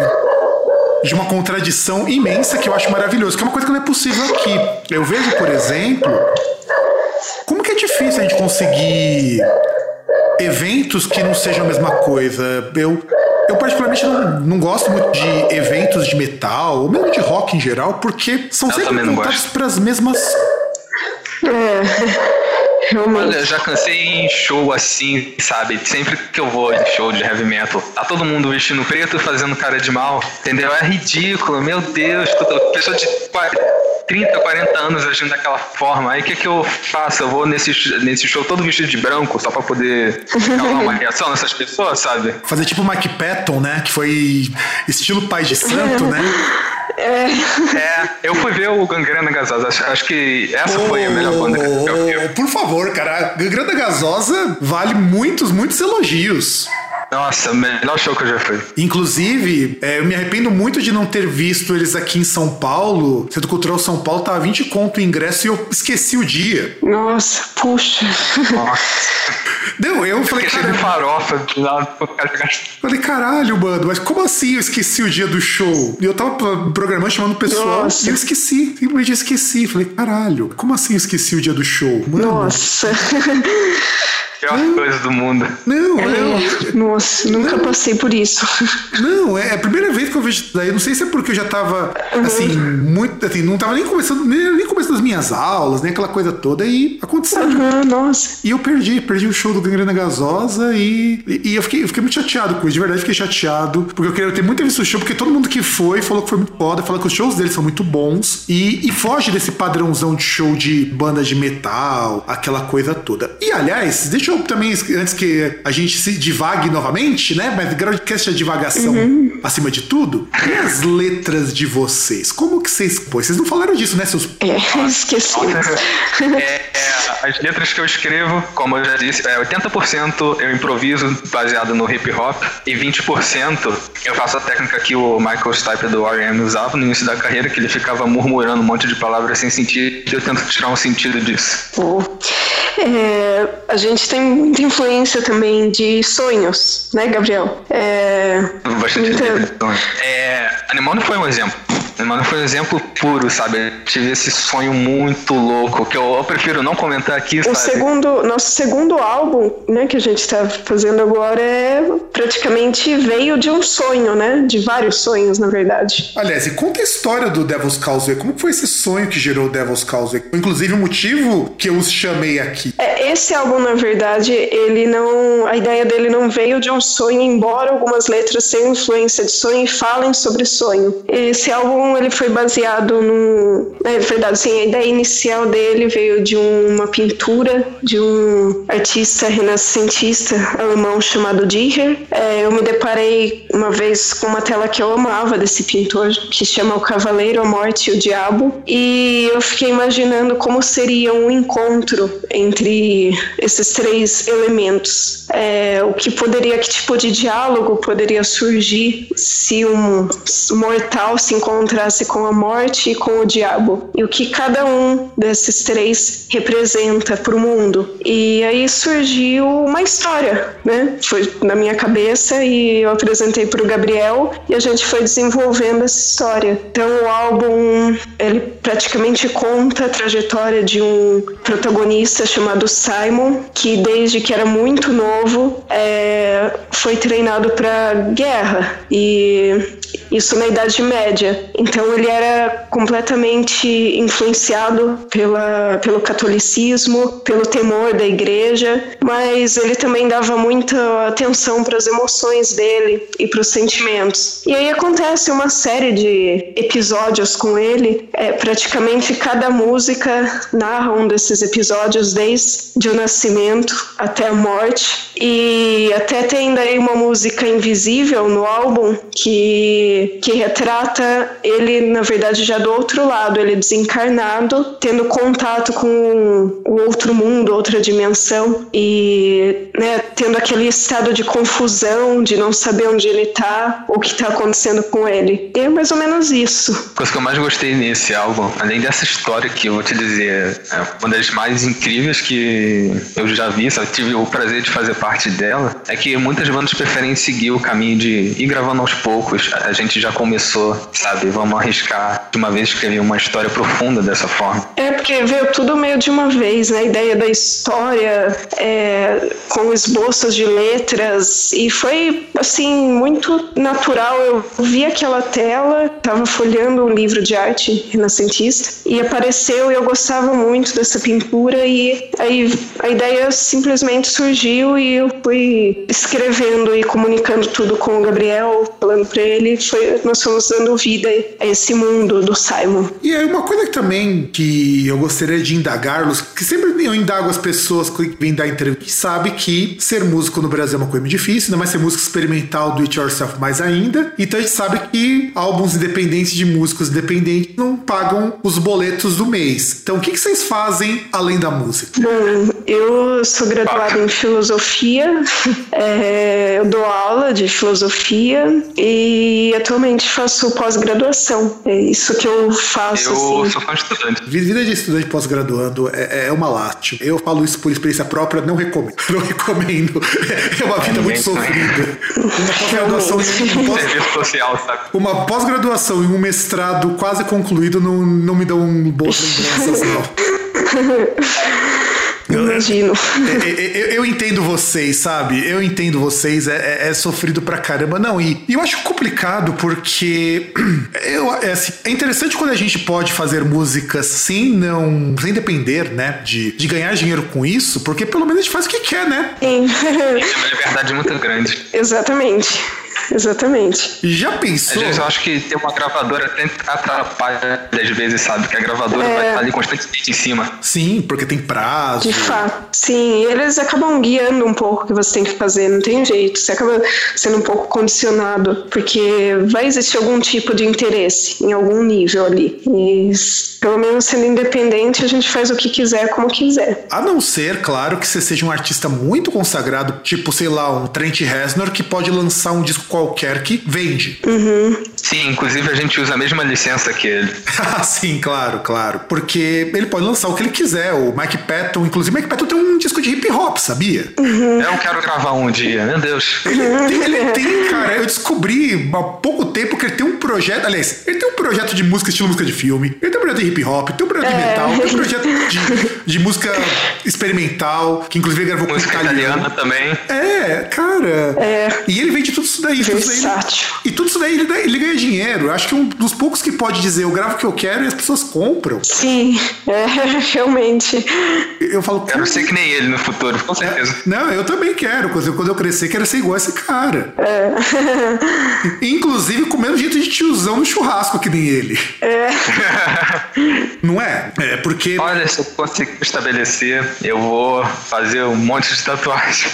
[SPEAKER 1] De uma contradição imensa que eu acho maravilhoso, que é uma coisa que não é possível aqui. Eu vejo, por exemplo, como que é difícil a gente conseguir eventos que não sejam a mesma coisa. Eu, eu particularmente não, não gosto muito de eventos de metal, ou mesmo de rock em geral, porque são
[SPEAKER 3] Eu
[SPEAKER 1] sempre voltados para as mesmas.
[SPEAKER 2] É, realmente.
[SPEAKER 3] Olha, eu já cansei em show assim, sabe? Sempre que eu vou em show de heavy metal, tá todo mundo vestindo preto e fazendo cara de mal, entendeu? É ridículo, meu Deus. toda- Pessoa de 40, 30, 40 anos agindo daquela forma. Aí o que, que eu faço? Eu vou nesse, nesse show todo vestido de branco, só pra poder causar uma reação nessas pessoas, sabe?
[SPEAKER 1] Fazer tipo Mike Patton, né? Que foi estilo pai de santo, né?
[SPEAKER 3] É, eu fui ver o Gangrena Gasosa. Acho, acho que essa foi a melhor banda que eu vi.
[SPEAKER 1] Por favor, cara, Gangrena Gasosa vale muitos, muitos elogios.
[SPEAKER 3] Nossa, melhor show que eu já fui.
[SPEAKER 1] Inclusive, é, eu me arrependo muito de não ter visto eles aqui em São Paulo. Centro Cultural São Paulo tava 20 conto o ingresso e eu esqueci o dia.
[SPEAKER 2] Nossa, puxa.
[SPEAKER 3] Nossa.
[SPEAKER 1] Não, eu falei,
[SPEAKER 3] cheio de farofa de lado
[SPEAKER 1] falei, caralho, mano, mas como assim eu esqueci o dia do show? E eu tava pro- programando, chamando o pessoal,
[SPEAKER 2] Nossa.
[SPEAKER 1] e eu esqueci, simplesmente esqueci. Falei, caralho, como assim eu esqueci o dia do show? Mano,
[SPEAKER 2] Nossa.
[SPEAKER 3] Pior coisa do mundo.
[SPEAKER 1] não, não.
[SPEAKER 2] É, nossa, nunca passei por isso.
[SPEAKER 1] Não, é a primeira vez que eu vejo isso daí. Não sei se é porque eu já tava, assim, muito. Assim, não tava nem começando, nem, nem começando as minhas aulas, nem aquela coisa toda, e aconteceu.
[SPEAKER 2] Aham, nossa.
[SPEAKER 1] E eu perdi, perdi o show do Gangrena Gasosa e, e, e eu, fiquei, eu fiquei muito chateado com isso, de verdade fiquei chateado, porque eu queria ter muito visto o show, porque todo mundo que foi falou que foi muito foda, falou que os shows deles são muito bons e, e foge desse padrãozão de show de banda de metal, aquela coisa toda. E aliás, deixa eu também, antes que a gente se divague novamente, né? Mas Groundcast é divagação acima de tudo. E as letras de vocês? Como que vocês. Pô, vocês não falaram disso, né, seus.
[SPEAKER 2] É, esqueci.
[SPEAKER 3] É, é, as letras que eu escrevo, como eu já disse, é 80% eu improviso baseado no hip hop e 20% eu faço a técnica que o Michael Stipe do R.E.M. usava no início da carreira, que ele ficava murmurando um monte de palavras sem sentido e eu tento tirar um sentido disso.
[SPEAKER 2] Pô. É, a gente tem muita influência também de sonhos, né, Gabriel? É,
[SPEAKER 3] Bastante
[SPEAKER 2] muita-.
[SPEAKER 3] É, Animal não foi um exemplo. Não foi um exemplo puro, sabe? Eu tive esse sonho muito louco que eu, eu prefiro não comentar aqui,
[SPEAKER 2] O
[SPEAKER 3] sabe?
[SPEAKER 2] segundo, nosso segundo álbum, né, que a gente está fazendo agora é praticamente veio de um sonho, né, de vários sonhos, na verdade.
[SPEAKER 1] Aliás, e conta a história do Devil's Causeway. Como foi esse sonho que gerou o Devil's Causeway? Inclusive o motivo que eu os chamei aqui.
[SPEAKER 2] É, esse álbum, na verdade, ele não, a ideia dele não veio de um sonho, embora algumas letras tenham influência de sonho e falem sobre sonho. Esse álbum ele foi baseado no, na verdade, sim, a ideia inicial dele veio de uma pintura de um artista renascentista alemão chamado Dürer. É, eu me deparei uma vez com uma tela que eu amava desse pintor, que chama O Cavaleiro, a Morte e o Diabo, e eu fiquei imaginando como seria um encontro entre esses três elementos. É, o que poderia, que tipo de diálogo poderia surgir se um mortal se encontrasse com a morte e com o diabo? E o que cada um desses três representa para o mundo? E aí surgiu uma história, né? Foi na minha cabeça e eu apresentei para o Gabriel e a gente foi desenvolvendo essa história. Então o álbum ele praticamente conta a trajetória de um protagonista chamado Simon que desde que era muito novo é, foi treinado para guerra e isso na Idade Média. Então ele era completamente influenciado pela, pelo catolicismo, pelo temor da igreja, mas ele também dava muita atenção para as emoções dele e para os sentimentos. E aí acontece uma série de episódios com ele, é, praticamente cada música narra um desses episódios desde o nascimento até a morte. E até tem daí uma música invisível no álbum que, que retrata ele, na verdade, já do outro lado, ele desencarnado, tendo contato com o outro mundo, outra dimensão, e né, tendo aquele estado de confusão, de não saber onde ele tá, o que tá acontecendo com ele. E é mais ou menos isso.
[SPEAKER 3] A coisa que eu mais gostei nesse álbum, além dessa história que eu vou te dizer, é uma das mais incríveis que eu já vi, sabe? tive o prazer de fazer parte dela, é que muitas bandas preferem seguir o caminho de ir gravando aos poucos. A gente já começou, sabe? Vamos arriscar de uma vez escrever uma história profunda dessa forma.
[SPEAKER 2] É porque veio tudo meio de uma vez, né? A ideia da história é, com esboços de letras e foi assim muito natural. Eu vi aquela tela, tava folheando um livro de arte renascentista e apareceu e eu gostava muito dessa pintura e aí a ideia simplesmente surgiu e eu fui escrevendo e comunicando tudo com o Gabriel, falando para ele. Foi foi, nós fomos dando vida a esse mundo do Simon.
[SPEAKER 1] E aí uma coisa que também que eu gostaria de indagar-los, que sempre eu indago as pessoas que vêm dar entrevista, que sabe que ser músico no Brasil é uma coisa difícil, ainda mais ser músico experimental do it yourself mais ainda. Então a gente sabe que álbuns independentes de músicos independentes não pagam os boletos do mês. Então o que, que vocês fazem além da música?
[SPEAKER 2] Bom, eu sou graduada em filosofia, é, eu dou aula de filosofia e atualmente faço pós-graduação. É isso que eu faço.
[SPEAKER 3] Eu
[SPEAKER 2] assim.
[SPEAKER 3] sou de estudante.
[SPEAKER 1] Vida de estudante pós-graduando é, é uma lástima. Eu falo isso por experiência própria, não recomendo. Não recomendo. É uma vida muito
[SPEAKER 3] Ninguém também.
[SPEAKER 1] sofrida. Uma pós-graduação em um
[SPEAKER 3] social, sabe?
[SPEAKER 1] Uma pós-graduação e um mestrado quase concluído não, não me dão boas lembranças, não.
[SPEAKER 2] Imagino.
[SPEAKER 1] É, é, é, eu entendo vocês, sabe? Eu entendo vocês, é, é- é sofrido pra caramba. Não, e, e eu acho complicado porque eu, é, assim, é interessante quando a gente pode fazer músicas sem não. sem depender, né? De, de ganhar dinheiro com isso, porque pelo menos a gente faz o que quer, né?
[SPEAKER 2] Sim.
[SPEAKER 3] É uma liberdade muito grande.
[SPEAKER 2] Exatamente. Exatamente.
[SPEAKER 1] Já
[SPEAKER 3] Às
[SPEAKER 1] pensou?
[SPEAKER 3] vezes eu acho que ter uma gravadora até atrapalha, às vezes, sabe? Que a gravadora
[SPEAKER 2] É.
[SPEAKER 3] vai estar ali constantemente em cima.
[SPEAKER 1] Sim, porque tem prazo.
[SPEAKER 2] De fato. Sim, eles acabam guiando um pouco o que você tem que fazer, não tem jeito. Você acaba sendo um pouco condicionado, porque vai existir algum tipo de interesse em algum nível ali. E pelo menos sendo independente, a gente faz o que quiser, como quiser.
[SPEAKER 1] A não ser, claro, que você seja um artista muito consagrado, tipo, sei lá, um Trent Reznor, que pode lançar um disco qualquer que vende.
[SPEAKER 3] Sim, inclusive a gente usa a mesma licença que ele.
[SPEAKER 1] Ah, Sim, claro, claro. Porque ele pode lançar o que ele quiser. O Mike Patton, inclusive, Mike Patton tem um disco de hip hop, sabia?
[SPEAKER 3] Eu quero gravar um dia, meu Deus.
[SPEAKER 1] Ele tem, ele tem, cara, eu descobri há pouco tempo que ele tem um projeto. Aliás, ele tem um projeto de música, estilo música de filme. Ele tem um projeto de hip hop, tem um projeto de metal, tem um projeto de, de música experimental, que inclusive ele gravou com
[SPEAKER 3] Música
[SPEAKER 1] italiano.
[SPEAKER 3] italiana também.
[SPEAKER 1] É, cara.
[SPEAKER 2] É.
[SPEAKER 1] E ele vende tudo isso daí. Tudo isso daí
[SPEAKER 2] Versátil.
[SPEAKER 1] e tudo isso daí ele, ele ganha dinheiro. Eu acho que é um dos poucos que pode dizer eu gravo o que eu quero e as pessoas compram.
[SPEAKER 2] Sim, é, realmente.
[SPEAKER 1] Eu falo,
[SPEAKER 3] Quero ser que nem ele no futuro, com certeza.
[SPEAKER 1] Não, eu também quero. Quando eu, quando eu crescer, quero ser igual a esse cara. Inclusive com o mesmo jeito de tiozão no churrasco que nem ele.
[SPEAKER 2] É,
[SPEAKER 1] Não é? É porque.
[SPEAKER 3] Olha, se eu conseguir estabelecer, eu vou fazer um monte de tatuagem.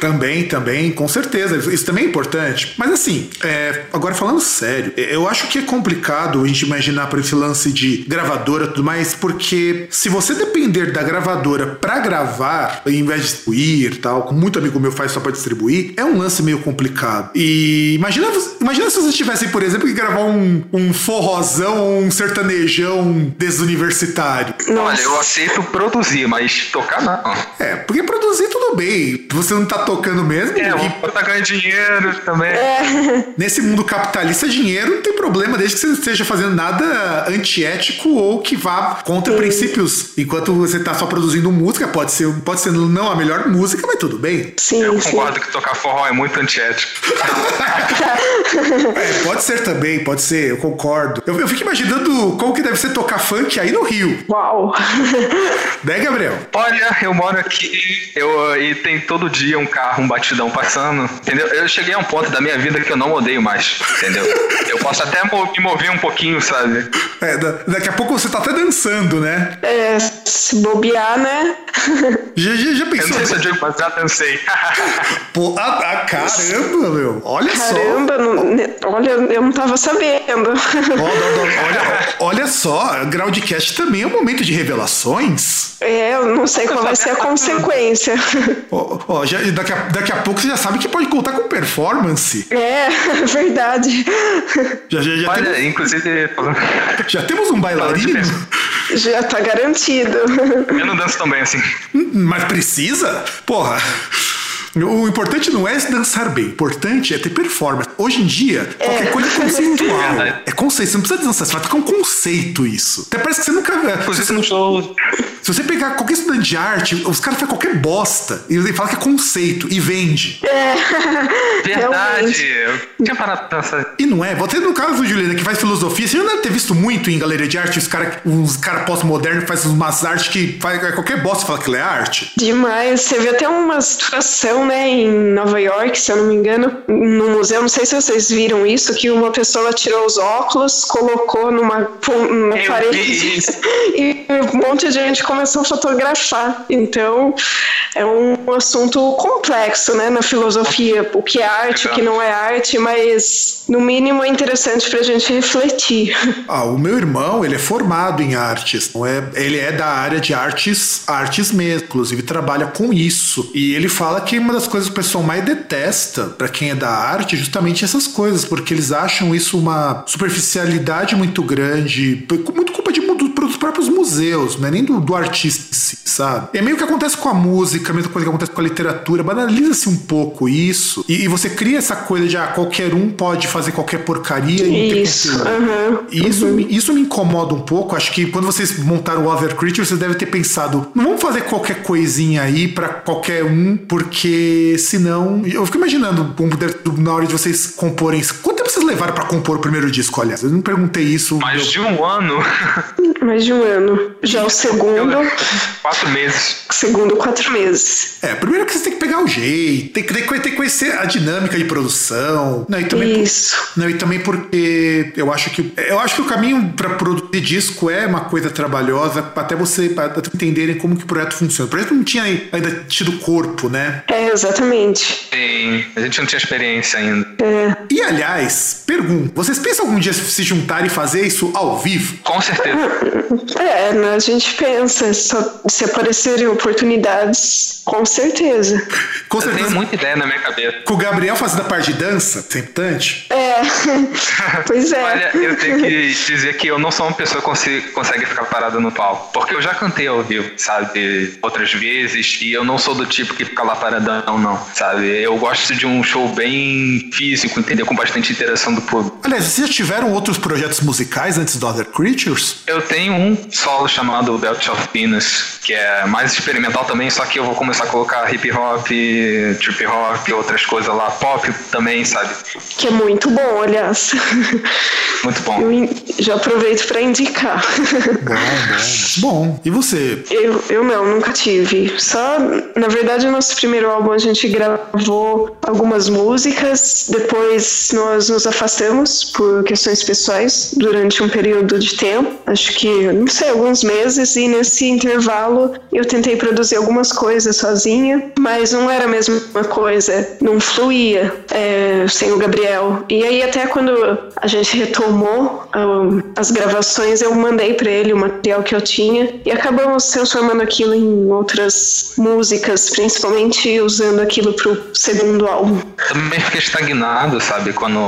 [SPEAKER 1] Também, também, com certeza. Isso também é importante. Mas assim, é, agora falando sério, eu acho que é complicado a gente imaginar por esse lance de gravadora e tudo mais, porque se você depender da gravadora pra gravar, ao invés de distribuir e tal, como muito amigo meu faz só pra distribuir, é um lance meio complicado. E imagina, imagina se vocês tivessem, por exemplo, que gravar um, um forrozão ou um sertanejão desuniversitário.
[SPEAKER 3] Olha, eu aceito produzir, mas tocar não.
[SPEAKER 1] É, porque produzir tudo bem. Você não tá tocando mesmo.
[SPEAKER 3] É,
[SPEAKER 1] e
[SPEAKER 3] tá ganhando dinheiro também.
[SPEAKER 1] Nesse mundo capitalista, dinheiro não tem problema, desde que você não esteja fazendo nada antiético ou que vá contra princípios. Enquanto você tá só produzindo música, pode ser, pode ser não a melhor música, mas tudo bem.
[SPEAKER 2] sim,
[SPEAKER 3] Eu
[SPEAKER 2] sim.
[SPEAKER 3] concordo que tocar forró é muito antiético.
[SPEAKER 1] É, pode ser também, pode ser, eu concordo. Eu, eu fico imaginando como que deve ser tocar funk aí no Rio.
[SPEAKER 2] Uau!
[SPEAKER 1] Né, Gabriel?
[SPEAKER 3] Olha, eu moro aqui eu, e tem todo dia um carro, um batidão passando, entendeu? Eu cheguei a um ponto da minha vida que eu não odeio mais, entendeu? Eu posso até me mover um pouquinho, sabe?
[SPEAKER 1] É, da- daqui a pouco você tá até dançando, né?
[SPEAKER 2] É, se bobear, né?
[SPEAKER 1] Já, já, já
[SPEAKER 3] Eu não
[SPEAKER 1] pensou?
[SPEAKER 3] sei se eu digo, mas já dancei.
[SPEAKER 1] Pô, ah, ah, caramba, meu. Olha só.
[SPEAKER 2] Caramba, não- ne- olha, eu não tava sabendo.
[SPEAKER 1] Ó, olha, olha só, Groundcast também é um momento de revelações.
[SPEAKER 2] É, eu não sei qual vai ser a consequência.
[SPEAKER 1] Ó, ó, já- daqui, a, daqui a pouco você já sabe que pode contar com performance.
[SPEAKER 2] É, verdade.
[SPEAKER 1] Já, já, já,
[SPEAKER 3] Olha,
[SPEAKER 1] temos,
[SPEAKER 3] inclusive,
[SPEAKER 1] já temos um bailarino,
[SPEAKER 2] Já tá garantido.
[SPEAKER 3] eu não danço tão bem assim.
[SPEAKER 1] mas precisa? Porra. O importante não é dançar bem, o importante é ter performance. Hoje em dia, qualquer coisa é conceitual. É conceito, você não precisa dançar, você vai ficar um conceito isso. Até parece que você nunca.
[SPEAKER 3] Inclusive no show.
[SPEAKER 1] Se você pegar qualquer estudante de arte, os caras fazem qualquer bosta. E ele fala que é conceito e vende.
[SPEAKER 2] É.
[SPEAKER 3] Verdade. Eu tinha parado pra pensar.
[SPEAKER 1] E não é. Você, no caso, Juliana, que faz filosofia, você já deve ter visto muito em galeria de arte os caras uns cara pós-modernos fazem umas artes que faz qualquer bosta e fala que é arte.
[SPEAKER 2] Demais. Você viu até uma situação, né, em Nova York, se eu não me engano, no museu, não sei se vocês viram isso, que uma pessoa tirou os óculos, colocou numa, numa parede e um monte de gente começou a fotografar. Então, é um assunto complexo, né, na filosofia, o que é arte, o que não é arte, mas no mínimo é interessante pra gente refletir.
[SPEAKER 1] Ah, o meu irmão, ele é formado em artes. Não é, ele é da área de artes, artes mesmo. Inclusive, trabalha com isso. E ele fala que uma das coisas que o pessoal mais detesta pra quem é da arte é justamente essas coisas, porque eles acham isso uma superficialidade muito grande, muito culpa de, do, dos próprios museus, não é nem do, do artista sabe? É meio que acontece com a música, a mesma coisa que acontece com a literatura, banaliza-se um pouco isso, e, e você cria essa coisa de, ah, qualquer um pode fazer qualquer porcaria e
[SPEAKER 2] Isso.
[SPEAKER 1] E isso, me- isso me incomoda um pouco. Acho que quando vocês montaram o Other Creature, vocês devem ter pensado: não vamos fazer qualquer coisinha aí pra qualquer um, porque senão. Eu fico imaginando na hora de vocês comporem. Quanto tempo vocês levaram pra compor o primeiro disco, aliás? Eu não perguntei isso.
[SPEAKER 3] Mais
[SPEAKER 1] eu-
[SPEAKER 3] de um ano.
[SPEAKER 2] Mais de um ano. Já o segundo,
[SPEAKER 3] Quatro meses.
[SPEAKER 2] segundo quatro meses.
[SPEAKER 1] É, primeiro que você tem que pegar o jeito, tem que, tem que- conhecer a dinâmica de produção. Não, e também por-
[SPEAKER 2] Isso.
[SPEAKER 1] Não, e também porque eu acho que eu acho que o caminho para produzir disco é uma coisa trabalhosa, até você pra até entenderem como que o projeto funciona. O projeto não tinha ainda tido corpo, né?
[SPEAKER 2] É, exatamente.
[SPEAKER 3] Sim, a gente não tinha experiência ainda.
[SPEAKER 2] É.
[SPEAKER 1] E aliás, pergunto, vocês pensam algum dia se juntar e fazer isso ao vivo?
[SPEAKER 3] Com certeza.
[SPEAKER 2] É, né, a gente pensa, só se aparecerem oportunidades, com certeza.
[SPEAKER 1] Com
[SPEAKER 3] Eu tenho
[SPEAKER 1] certeza.
[SPEAKER 3] muita ideia na minha cabeça.
[SPEAKER 1] Com o Gabriel fazendo a parte de dança, sempre
[SPEAKER 2] É, pois é.
[SPEAKER 3] Olha, eu tenho que dizer que eu não sou uma pessoa que consegue ficar parada no palco. Porque eu já cantei ao vivo, sabe? Outras vezes. E eu não sou do tipo que fica lá paradão, não. Sabe? Eu gosto de um show bem físico, entendeu? Com bastante interação do público.
[SPEAKER 1] Aliás, vocês já tiveram outros projetos musicais antes do Other Creatures?
[SPEAKER 3] Eu tenho um solo chamado Belt of Venus, que é mais experimental também, só que eu vou começar a colocar hip hop, trip hop, outras coisas lá, pop também, sabe?
[SPEAKER 2] Que é muito bom, aliás.
[SPEAKER 3] Muito bom.
[SPEAKER 2] Eu já aproveito para indicar.
[SPEAKER 1] Bom, bom. Bom, e você?
[SPEAKER 2] Eu, eu não, nunca tive. Só, na verdade, o nosso primeiro álbum a gente gravou algumas músicas, depois nós nos afastamos por questões pessoais durante um período de tempo, acho que, não sei, alguns meses, e nesse intervalo eu tentei produzir algumas coisas sozinha, mas não era a mesma coisa, não fluía é, sem o Gabriel. E aí, até quando a gente retomou ah, as gravações, eu mandei para ele o material que eu tinha e acabamos transformando aquilo em outras músicas, principalmente usando aquilo pro segundo álbum.
[SPEAKER 3] Também fiquei estagnado, sabe, quando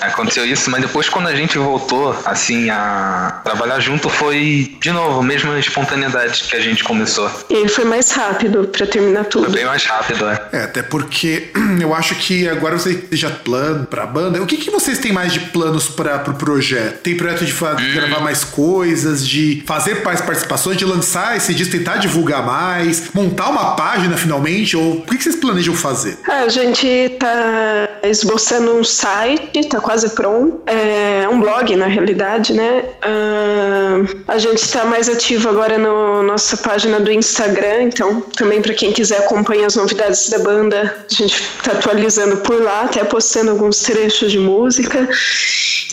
[SPEAKER 3] aconteceu isso, mas depois quando a gente voltou, assim, a trabalhar junto, foi de novo, a mesma espontaneidade que a gente começou.
[SPEAKER 2] E aí foi mais rápido para terminar
[SPEAKER 3] Foi
[SPEAKER 2] tudo.
[SPEAKER 3] bem mais rápido, é.
[SPEAKER 1] É, até porque eu acho que agora você já plano pra banda. O que, que vocês têm mais de planos para pro projeto? Tem projeto de de gravar mais coisas, de fazer mais participações, de lançar esse disco, tentar divulgar mais, montar uma página finalmente? Ou o que, que vocês planejam fazer?
[SPEAKER 2] Ah, A gente tá esboçando um site, tá quase pronto. É um blog, na realidade, né? Ah, a gente tá mais ativo agora na nossa página do Instagram, então também para quem quiser acompanhar as novidades da banda, a gente tá atualizando por lá, até postando alguns trechos de música.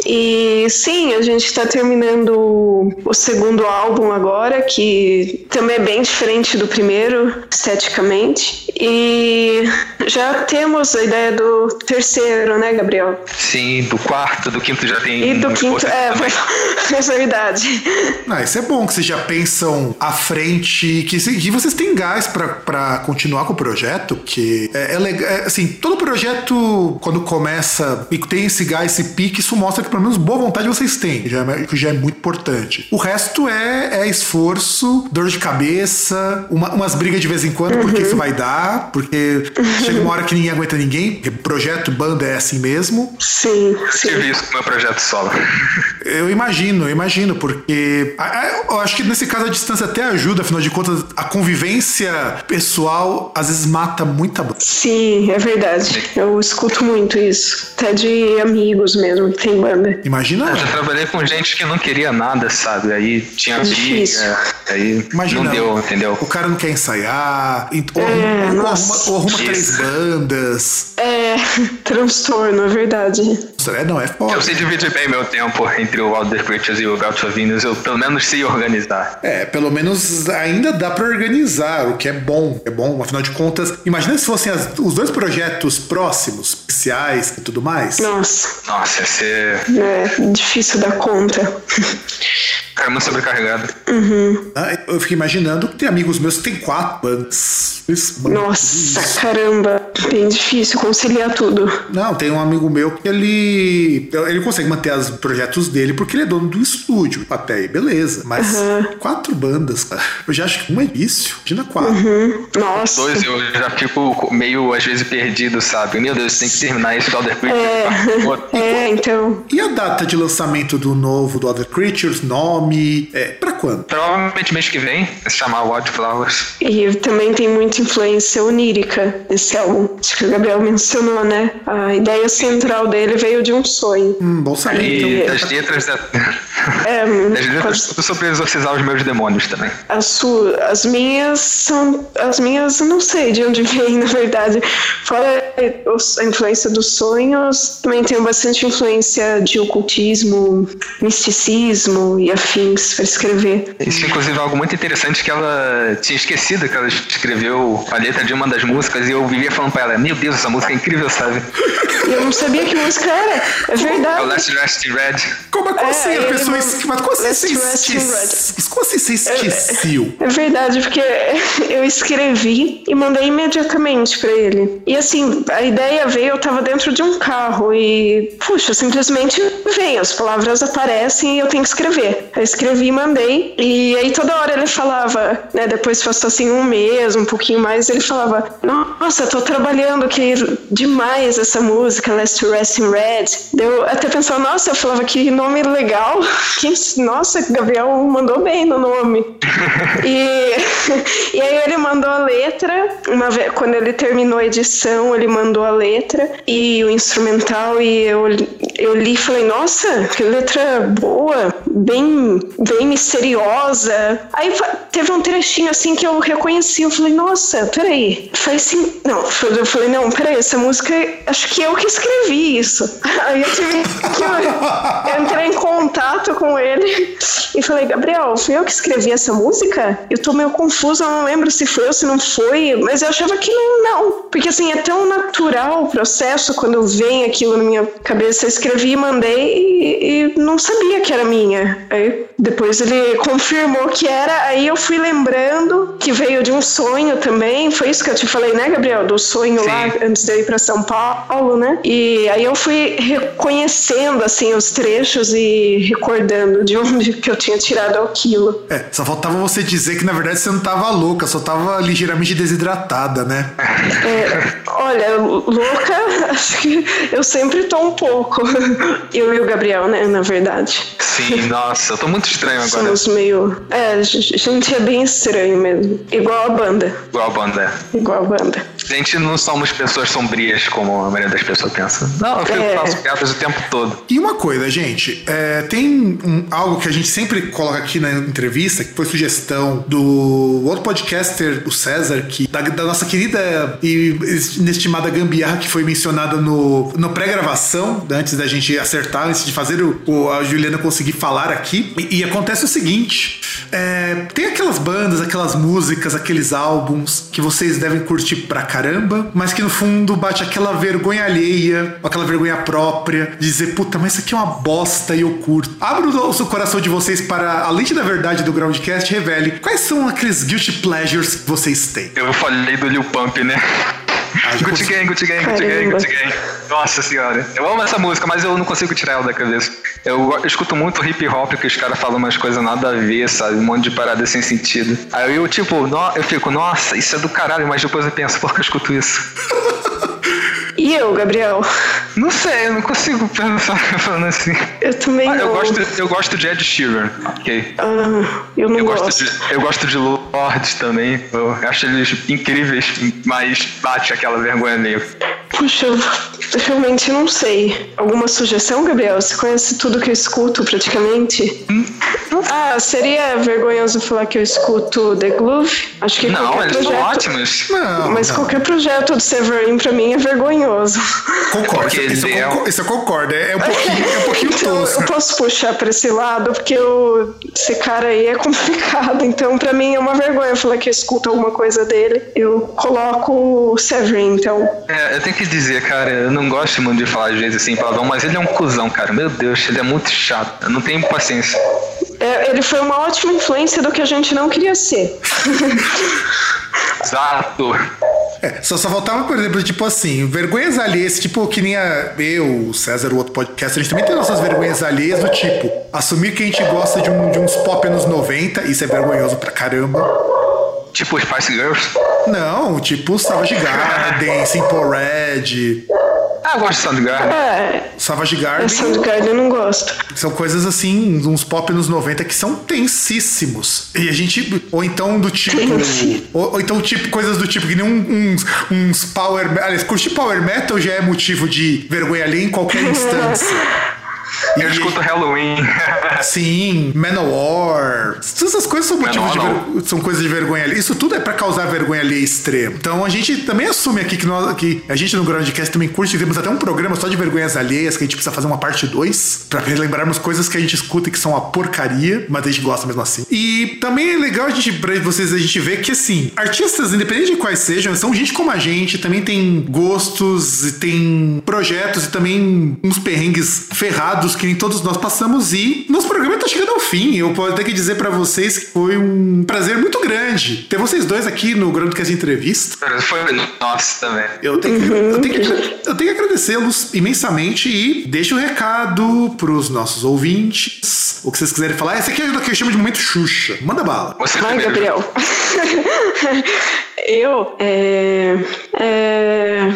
[SPEAKER 2] E sim, a gente está terminando o segundo álbum agora, que também é bem diferente do primeiro, esteticamente. E já temos a ideia do terceiro, né, Gabriel?
[SPEAKER 3] Sim, do quarto, do quinto já tem.
[SPEAKER 2] E do quinto, é, é verdade.
[SPEAKER 1] Ah, isso é bom que vocês já pensam à frente, que, que vocês têm gás pra- pra continuar com o projeto, que é, é legal. é, assim, todo projeto, quando começa e tem esse gás, esse pique, isso mostra que pelo menos boa vontade vocês têm, já é, que já é muito importante. O resto é, é esforço, dor de cabeça, uma- umas brigas de vez em quando, porque isso vai dar, porque chega uma hora que ninguém aguenta ninguém, porque projeto, banda é assim mesmo.
[SPEAKER 2] Sim,
[SPEAKER 3] Eu
[SPEAKER 2] sim.
[SPEAKER 3] tive isso com meu projeto solo.
[SPEAKER 1] Eu imagino, eu imagino, porque eu acho que nesse caso a distância até ajuda, afinal de contas, a convivência pessoal às vezes mata muita banda.
[SPEAKER 2] Sim, é verdade. Eu escuto muito isso. Até de amigos mesmo que tem banda.
[SPEAKER 1] Imagina.
[SPEAKER 3] Eu já trabalhei com gente que não queria nada, sabe? Aí tinha
[SPEAKER 2] É
[SPEAKER 3] briga, aí
[SPEAKER 1] Imagina.
[SPEAKER 3] não deu, entendeu?
[SPEAKER 1] O cara não quer ensaiar, ou,
[SPEAKER 2] É,
[SPEAKER 1] arruma, ou arruma, ou arruma três bandas.
[SPEAKER 2] É, transtorno, é verdade.
[SPEAKER 1] É, não, é foda.
[SPEAKER 3] Eu sei dividir bem meu tempo entre o Alder Creatures e o Gaucho Venus, eu pelo menos sei organizar.
[SPEAKER 1] É, pelo menos ainda dá pra organizar, o que é bom. É bom, afinal de contas. Imagina se fossem as- os dois projetos próximos, especiais e tudo mais.
[SPEAKER 2] Nossa,
[SPEAKER 3] Nossa, ia ser.
[SPEAKER 2] é difícil dar conta.
[SPEAKER 3] Cara, muito sobrecarregado.
[SPEAKER 1] Ah, Eu fiquei imaginando que tem amigos meus que tem quatro bandas. Isso,
[SPEAKER 2] Nossa, caramba, bem difícil conciliar tudo.
[SPEAKER 1] Não, tem um amigo meu que ele. Ele consegue manter os projetos dele porque ele é dono do estúdio. Até aí, beleza. Mas quatro bandas, cara. Eu já acho que uma é difícil. Imagina quatro.
[SPEAKER 2] Nossa.
[SPEAKER 3] Dois eu já fico meio, às vezes, perdido, sabe? Meu Deus, tem que terminar esse Alder Creatures.
[SPEAKER 2] É, então.
[SPEAKER 1] E a data de lançamento do novo do Other Creatures? Nome? É, pra quando?
[SPEAKER 3] Provavelmente mês que vem, se chamar Wildflowers.
[SPEAKER 2] E também tem muita influência onírica nesse álbum. Acho que o Gabriel mencionou, né? A ideia central dele veio de um sonho.
[SPEAKER 1] Hum, bom saber.
[SPEAKER 3] E
[SPEAKER 1] Então,
[SPEAKER 3] das letras da.
[SPEAKER 2] É,
[SPEAKER 3] Das letras
[SPEAKER 2] quase-
[SPEAKER 3] sobre exorcizar os meus demônios também.
[SPEAKER 2] As, su- as minhas são. As minhas eu não sei de onde vem, na verdade. Fora a influência dos sonhos, também tenho bastante influência de ocultismo, misticismo e afins para escrever.
[SPEAKER 3] Isso, inclusive, é algo muito interessante que ela tinha esquecido que ela escreveu a letra de uma das músicas e eu vivia falando pra ela: Meu Deus, essa música é incrível, sabe?
[SPEAKER 2] E eu não sabia que música era. É
[SPEAKER 3] É o
[SPEAKER 2] verdade.
[SPEAKER 3] Last Rest in Red.
[SPEAKER 1] como, como
[SPEAKER 2] É,
[SPEAKER 1] assim a pessoa. es- Mas como você esqueceu? Como você esqueceu?
[SPEAKER 2] É verdade, porque eu escrevi e mandei imediatamente pra ele. E assim, a ideia veio, eu tava dentro de um carro e, puxa, simplesmente vem, as palavras aparecem e eu tenho que escrever. Eu escrevi e mandei. E aí toda hora ele falava, né, depois passou assim um mês, um pouquinho mais, ele falava: Nossa, tô trabalhando aqui demais essa música, Last Rest in Red. Eu até pensava, nossa, eu falava que nome legal. Nossa, Gabriel mandou bem no nome. E, e aí ele mandou a letra, uma vez, quando ele terminou a edição, ele mandou a letra e o instrumental e eu, eu li e falei, nossa, que letra boa, bem, bem misteriosa. Aí teve um trechinho assim que eu reconheci, eu falei, nossa, peraí, faz sim. Não, eu falei, não, peraí, essa música, acho que eu que escrevi isso. Aí eu tive que eu entrei em contato com ele e falei, Gabriel, fui eu que escrevi essa música? Eu tô meio confusa, não lembro se foi ou se não foi, mas eu achava que não, não. Porque assim, é tão natural o processo quando vem aquilo na minha cabeça. Eu escrevi mandei e, e não sabia que era minha. Aí depois ele confirmou que era, aí eu fui lembrando que veio de um sonho também. Foi isso que eu te falei, né, Gabriel? Do sonho lá
[SPEAKER 3] Sim.
[SPEAKER 2] antes de eu ir pra São Paulo, né? E aí eu fui reconhecendo assim os trechos e recordando de onde que eu tinha tirado aquilo.
[SPEAKER 1] É, só faltava você dizer que na verdade você não tava louca, só tava ligeiramente desidratada, né?
[SPEAKER 2] É, olha, louca, acho que eu sempre tô um pouco. Eu e o Gabriel, né, na verdade.
[SPEAKER 3] Sim, nossa, eu tô muito estranho agora.
[SPEAKER 2] Somos meio. É, a gente é bem estranho mesmo. Igual a banda.
[SPEAKER 3] Igual a banda.
[SPEAKER 2] Igual a banda.
[SPEAKER 3] A gente não somos pessoas sombrias como a maioria das pessoas pensa. Não, eu fico-
[SPEAKER 2] É.
[SPEAKER 3] faço piadas o tempo todo.
[SPEAKER 1] E uma coisa, gente, é, tem um- algo que a gente sempre coloca aqui na entrevista, que foi sugestão do outro podcaster, o César, que, da, da nossa querida e inestimada gambiarra que foi mencionada no, no pré-gravação, antes da gente acertar, antes de fazer o, o- a Juliana conseguir falar aqui. E, e acontece o seguinte: é, tem aquelas bandas, aquelas músicas, aqueles álbuns que vocês devem curtir pra caramba, mas que no fundo bate aquela vergonha alheia, aquela vergonha própria, de dizer, puta, mas isso aqui é uma bosta e eu curto. Abra o seu coração de vocês para a lente da verdade do Groundcast revele quais são aqueles guilty pleasures que vocês têm.
[SPEAKER 3] Eu falei do Lil Pump, né? Gucci Gang, Gucci Gang, Gucci Gang, Gucci Gang. Nossa senhora. Eu amo essa música, mas eu não consigo tirar ela da cabeça. Eu, eu escuto muito hip hop que os caras falam umas coisas nada a ver, sabe? Um monte de parada sem sentido. Aí eu, tipo, no, eu fico, nossa, isso é do caralho, mas depois eu penso, por que eu escuto isso?
[SPEAKER 2] E eu, Gabriel?
[SPEAKER 3] Não sei, eu não consigo pensar falando assim.
[SPEAKER 2] Eu também
[SPEAKER 3] ah,
[SPEAKER 2] não.
[SPEAKER 3] Eu gosto, eu gosto de Ed Sheeran, ok.
[SPEAKER 2] Ah, eu não
[SPEAKER 3] eu
[SPEAKER 2] gosto.
[SPEAKER 3] gosto de, eu gosto de Lorde também. Eu acho eles incríveis, mas bate aquela vergonha nele.
[SPEAKER 2] Puxa, realmente não sei. Alguma sugestão, Gabriel? Você conhece tudo que eu escuto praticamente?
[SPEAKER 3] Hum?
[SPEAKER 2] Ah, seria vergonhoso falar que eu escuto The Groove? Acho que
[SPEAKER 3] Não,
[SPEAKER 2] qualquer
[SPEAKER 3] eles
[SPEAKER 2] projeto...
[SPEAKER 3] são ótimos.
[SPEAKER 1] Não,
[SPEAKER 2] Mas
[SPEAKER 1] não.
[SPEAKER 2] qualquer projeto do Severin pra mim é vergonhoso.
[SPEAKER 1] Concordo,
[SPEAKER 3] Porque
[SPEAKER 1] isso, isso, eu
[SPEAKER 3] é
[SPEAKER 1] concordo, isso eu concordo. É, é um pouquinho, é um pouquinho
[SPEAKER 2] Então,
[SPEAKER 1] tosco.
[SPEAKER 2] eu posso puxar pra esse lado, porque eu, esse cara aí é complicado. Então, pra mim é uma vergonha falar que eu escuto alguma coisa dele. Eu coloco o Severin, então.
[SPEAKER 3] É, eu tenho que dizer, cara, eu não gosto muito de falar às vezes assim, palavrão, mas ele é um cuzão, cara. Meu Deus, ele é muito chato. Eu não tenho paciência.
[SPEAKER 2] É, ele foi uma ótima influência do que a gente não queria ser.
[SPEAKER 3] Exato.
[SPEAKER 1] É, só, só faltava, por exemplo, tipo assim, vergonhas alheias, tipo, que nem a, eu, o César, o outro podcast, a gente também tem nossas vergonhas alheias do tipo, assumir que a gente gosta de, um, de uns pop anos 90, isso é vergonhoso pra caramba.
[SPEAKER 3] Tipo Spice Girls.
[SPEAKER 1] Não, tipo Savage Garden, Simple Red,
[SPEAKER 3] Ah, eu gosto de Soundgarden.
[SPEAKER 2] É,
[SPEAKER 1] Savage Garden,
[SPEAKER 2] Soundgarden eu não gosto.
[SPEAKER 1] são coisas assim, uns pop anos 90 que são tensíssimos. E a gente, ou então do tipo, ou, ou então tipo, coisas do tipo que nem um- uns, uns power, aliás, curtir power metal já é motivo de vergonha alheia em qualquer instância.
[SPEAKER 3] Eu escuto Halloween.
[SPEAKER 1] Sim, Manowar. Todas essas coisas são motivos ver- são coisas de vergonha alheia. Isso tudo é pra causar vergonha alheia extrema. Então a gente também assume aqui que, nós, que a gente no Groundcast também curte. Temos até um programa só de vergonhas alheias que a gente precisa fazer uma parte 2 pra lembrarmos coisas que a gente escuta e que são uma porcaria, mas a gente gosta mesmo assim. E também é legal a gente, pra vocês, a gente ver que assim, artistas, independente de quais sejam, são gente como a gente, também tem gostos e tem projetos e também uns perrengues ferrados que nem todos nós passamos e nosso programa tá chegando ao fim. Eu posso ter que dizer pra vocês que foi um prazer muito grande ter vocês dois aqui no Groundcast Entrevista.
[SPEAKER 3] Foi nossa também.
[SPEAKER 1] Eu tenho, que- eu tenho que, eu tenho que agradecê-los imensamente e deixo um recado pros nossos ouvintes. O que vocês quiserem falar. Esse aqui é o que eu chamo de momento Xuxa. Manda bala.
[SPEAKER 3] Você
[SPEAKER 2] Ai,
[SPEAKER 3] primeiro.
[SPEAKER 2] Gabriel. eu, é, é,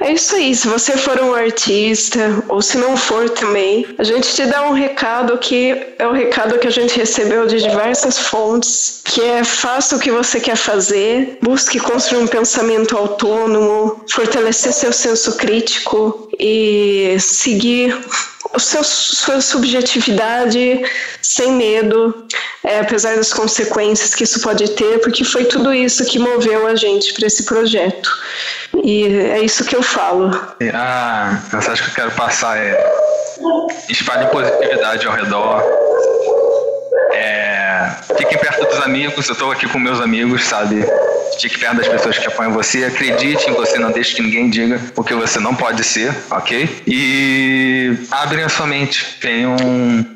[SPEAKER 2] é isso aí. Se você for um artista, ou se não for também, a gente te dá um recado que é o recado que a gente recebeu de diversas fontes, que é faça o que você quer fazer, busque construir um pensamento autônomo, fortalecer seu senso crítico e seguir seu, sua subjetividade sem medo, é, apesar das consequências que isso pode ter, porque foi tudo isso que moveu a gente para esse projeto. E é isso que eu falo.
[SPEAKER 3] Ah, a mensagem que eu quero passar é espalhe positividade ao redor. É, fiquem perto dos amigos, eu tô aqui com meus amigos, sabe? Fique perto das pessoas que apoiam você, acredite em você, não deixe que ninguém diga o que você não pode ser, ok? E abrem a sua mente, tenham,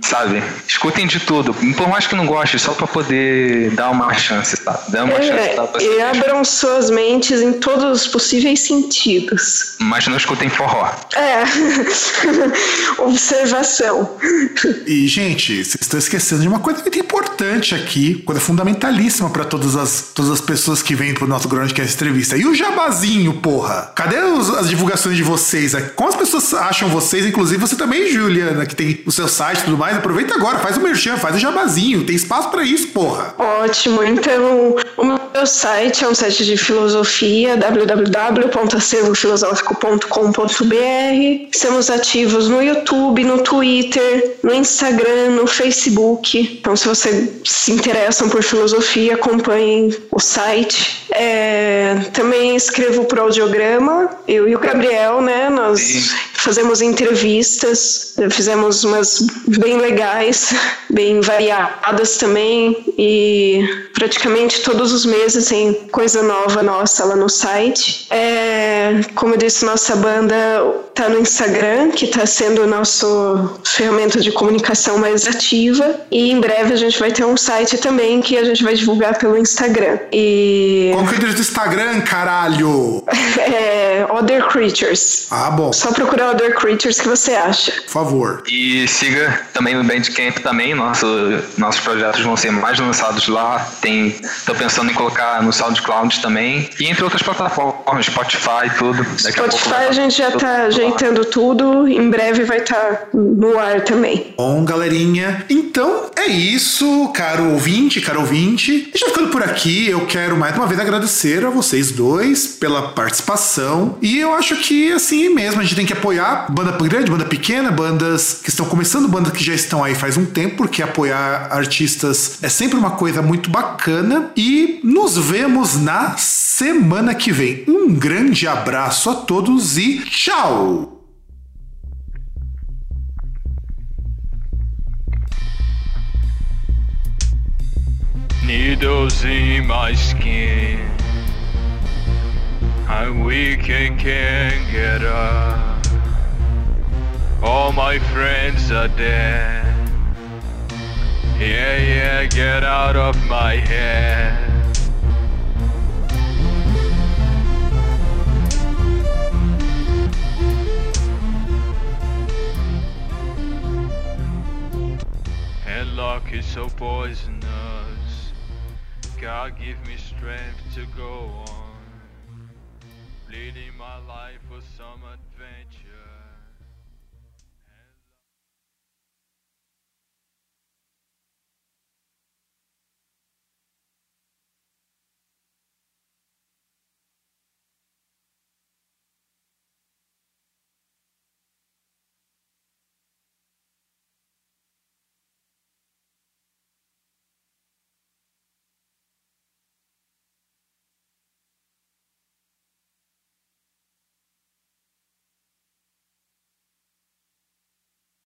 [SPEAKER 3] sabe? Escutem de tudo, por mais que não goste, só pra poder dar uma chance, tá? Dá uma chance, tá? pra
[SPEAKER 2] É,
[SPEAKER 3] você
[SPEAKER 2] e
[SPEAKER 3] mesmo.
[SPEAKER 2] abram suas mentes em todos os possíveis sentidos.
[SPEAKER 3] Mas não escutem forró.
[SPEAKER 2] É, observação.
[SPEAKER 1] E, gente, vocês estão esquecendo de uma coisa muito importante aqui, coisa fundamentalíssima pra todas as, todas as pessoas que vêm pro nosso Groundcast Entrevista. E o jabazinho, porra? Cadê os- as divulgações de vocês? Como as pessoas acham vocês? Inclusive você também, Juliana, que tem o seu site e tudo mais. Aproveita agora, faz o merchan, faz o jabazinho. Tem espaço pra isso, porra.
[SPEAKER 2] Ótimo, então o meu site é um site de filosofia, www.acervofilosófico.com.br. Estamos ativos no YouTube, no Twitter, no Instagram, no Facebook. Então, se vocês se interessam por filosofia, acompanhem o site. É, também escrevo pro audiograma, eu e o Gabriel, né? Nós
[SPEAKER 3] Sim.
[SPEAKER 2] fazemos entrevistas, fizemos umas bem legais, bem variadas também, e praticamente todos os meses tem coisa nova nossa lá no site. É, como eu disse, nossa banda tá no Instagram, que está sendo o nosso ferramenta de comunicação mais ativa. E em breve a gente vai ter um site também que a gente vai divulgar pelo Instagram. E.
[SPEAKER 1] Qual que é o endereço do Instagram, caralho?
[SPEAKER 2] é. Other Creatures.
[SPEAKER 1] Ah, bom.
[SPEAKER 2] Só procurar Other Creatures que você acha.
[SPEAKER 1] Por favor.
[SPEAKER 3] E siga também no Bandcamp também. Nosso, nossos projetos vão ser mais lançados lá. Tem, tô pensando em colocar no SoundCloud também. E entre outras plataformas, Spotify, tudo.
[SPEAKER 2] Daqui Spotify a, a gente já tá ajeitando tudo. Em breve vai estar tá no ar também.
[SPEAKER 1] Bom, galerinha. Então é isso, caro ouvinte, caro ouvinte. E já ficando por aqui, eu quero mais uma vez agradecer a vocês dois pela participação. E eu acho que assim mesmo, a gente tem que apoiar banda grande, banda pequena, bandas que estão começando, bandas que já estão aí faz um tempo, porque apoiar artistas é sempre uma coisa muito bacana. E nos vemos na semana que vem. Um grande abraço a todos e tchau! Needles in my skin. I'm weak and can't get up. All my friends are dead. Yeah, yeah, get out of my head. Headlock is so poisonous. God give me strength to go on.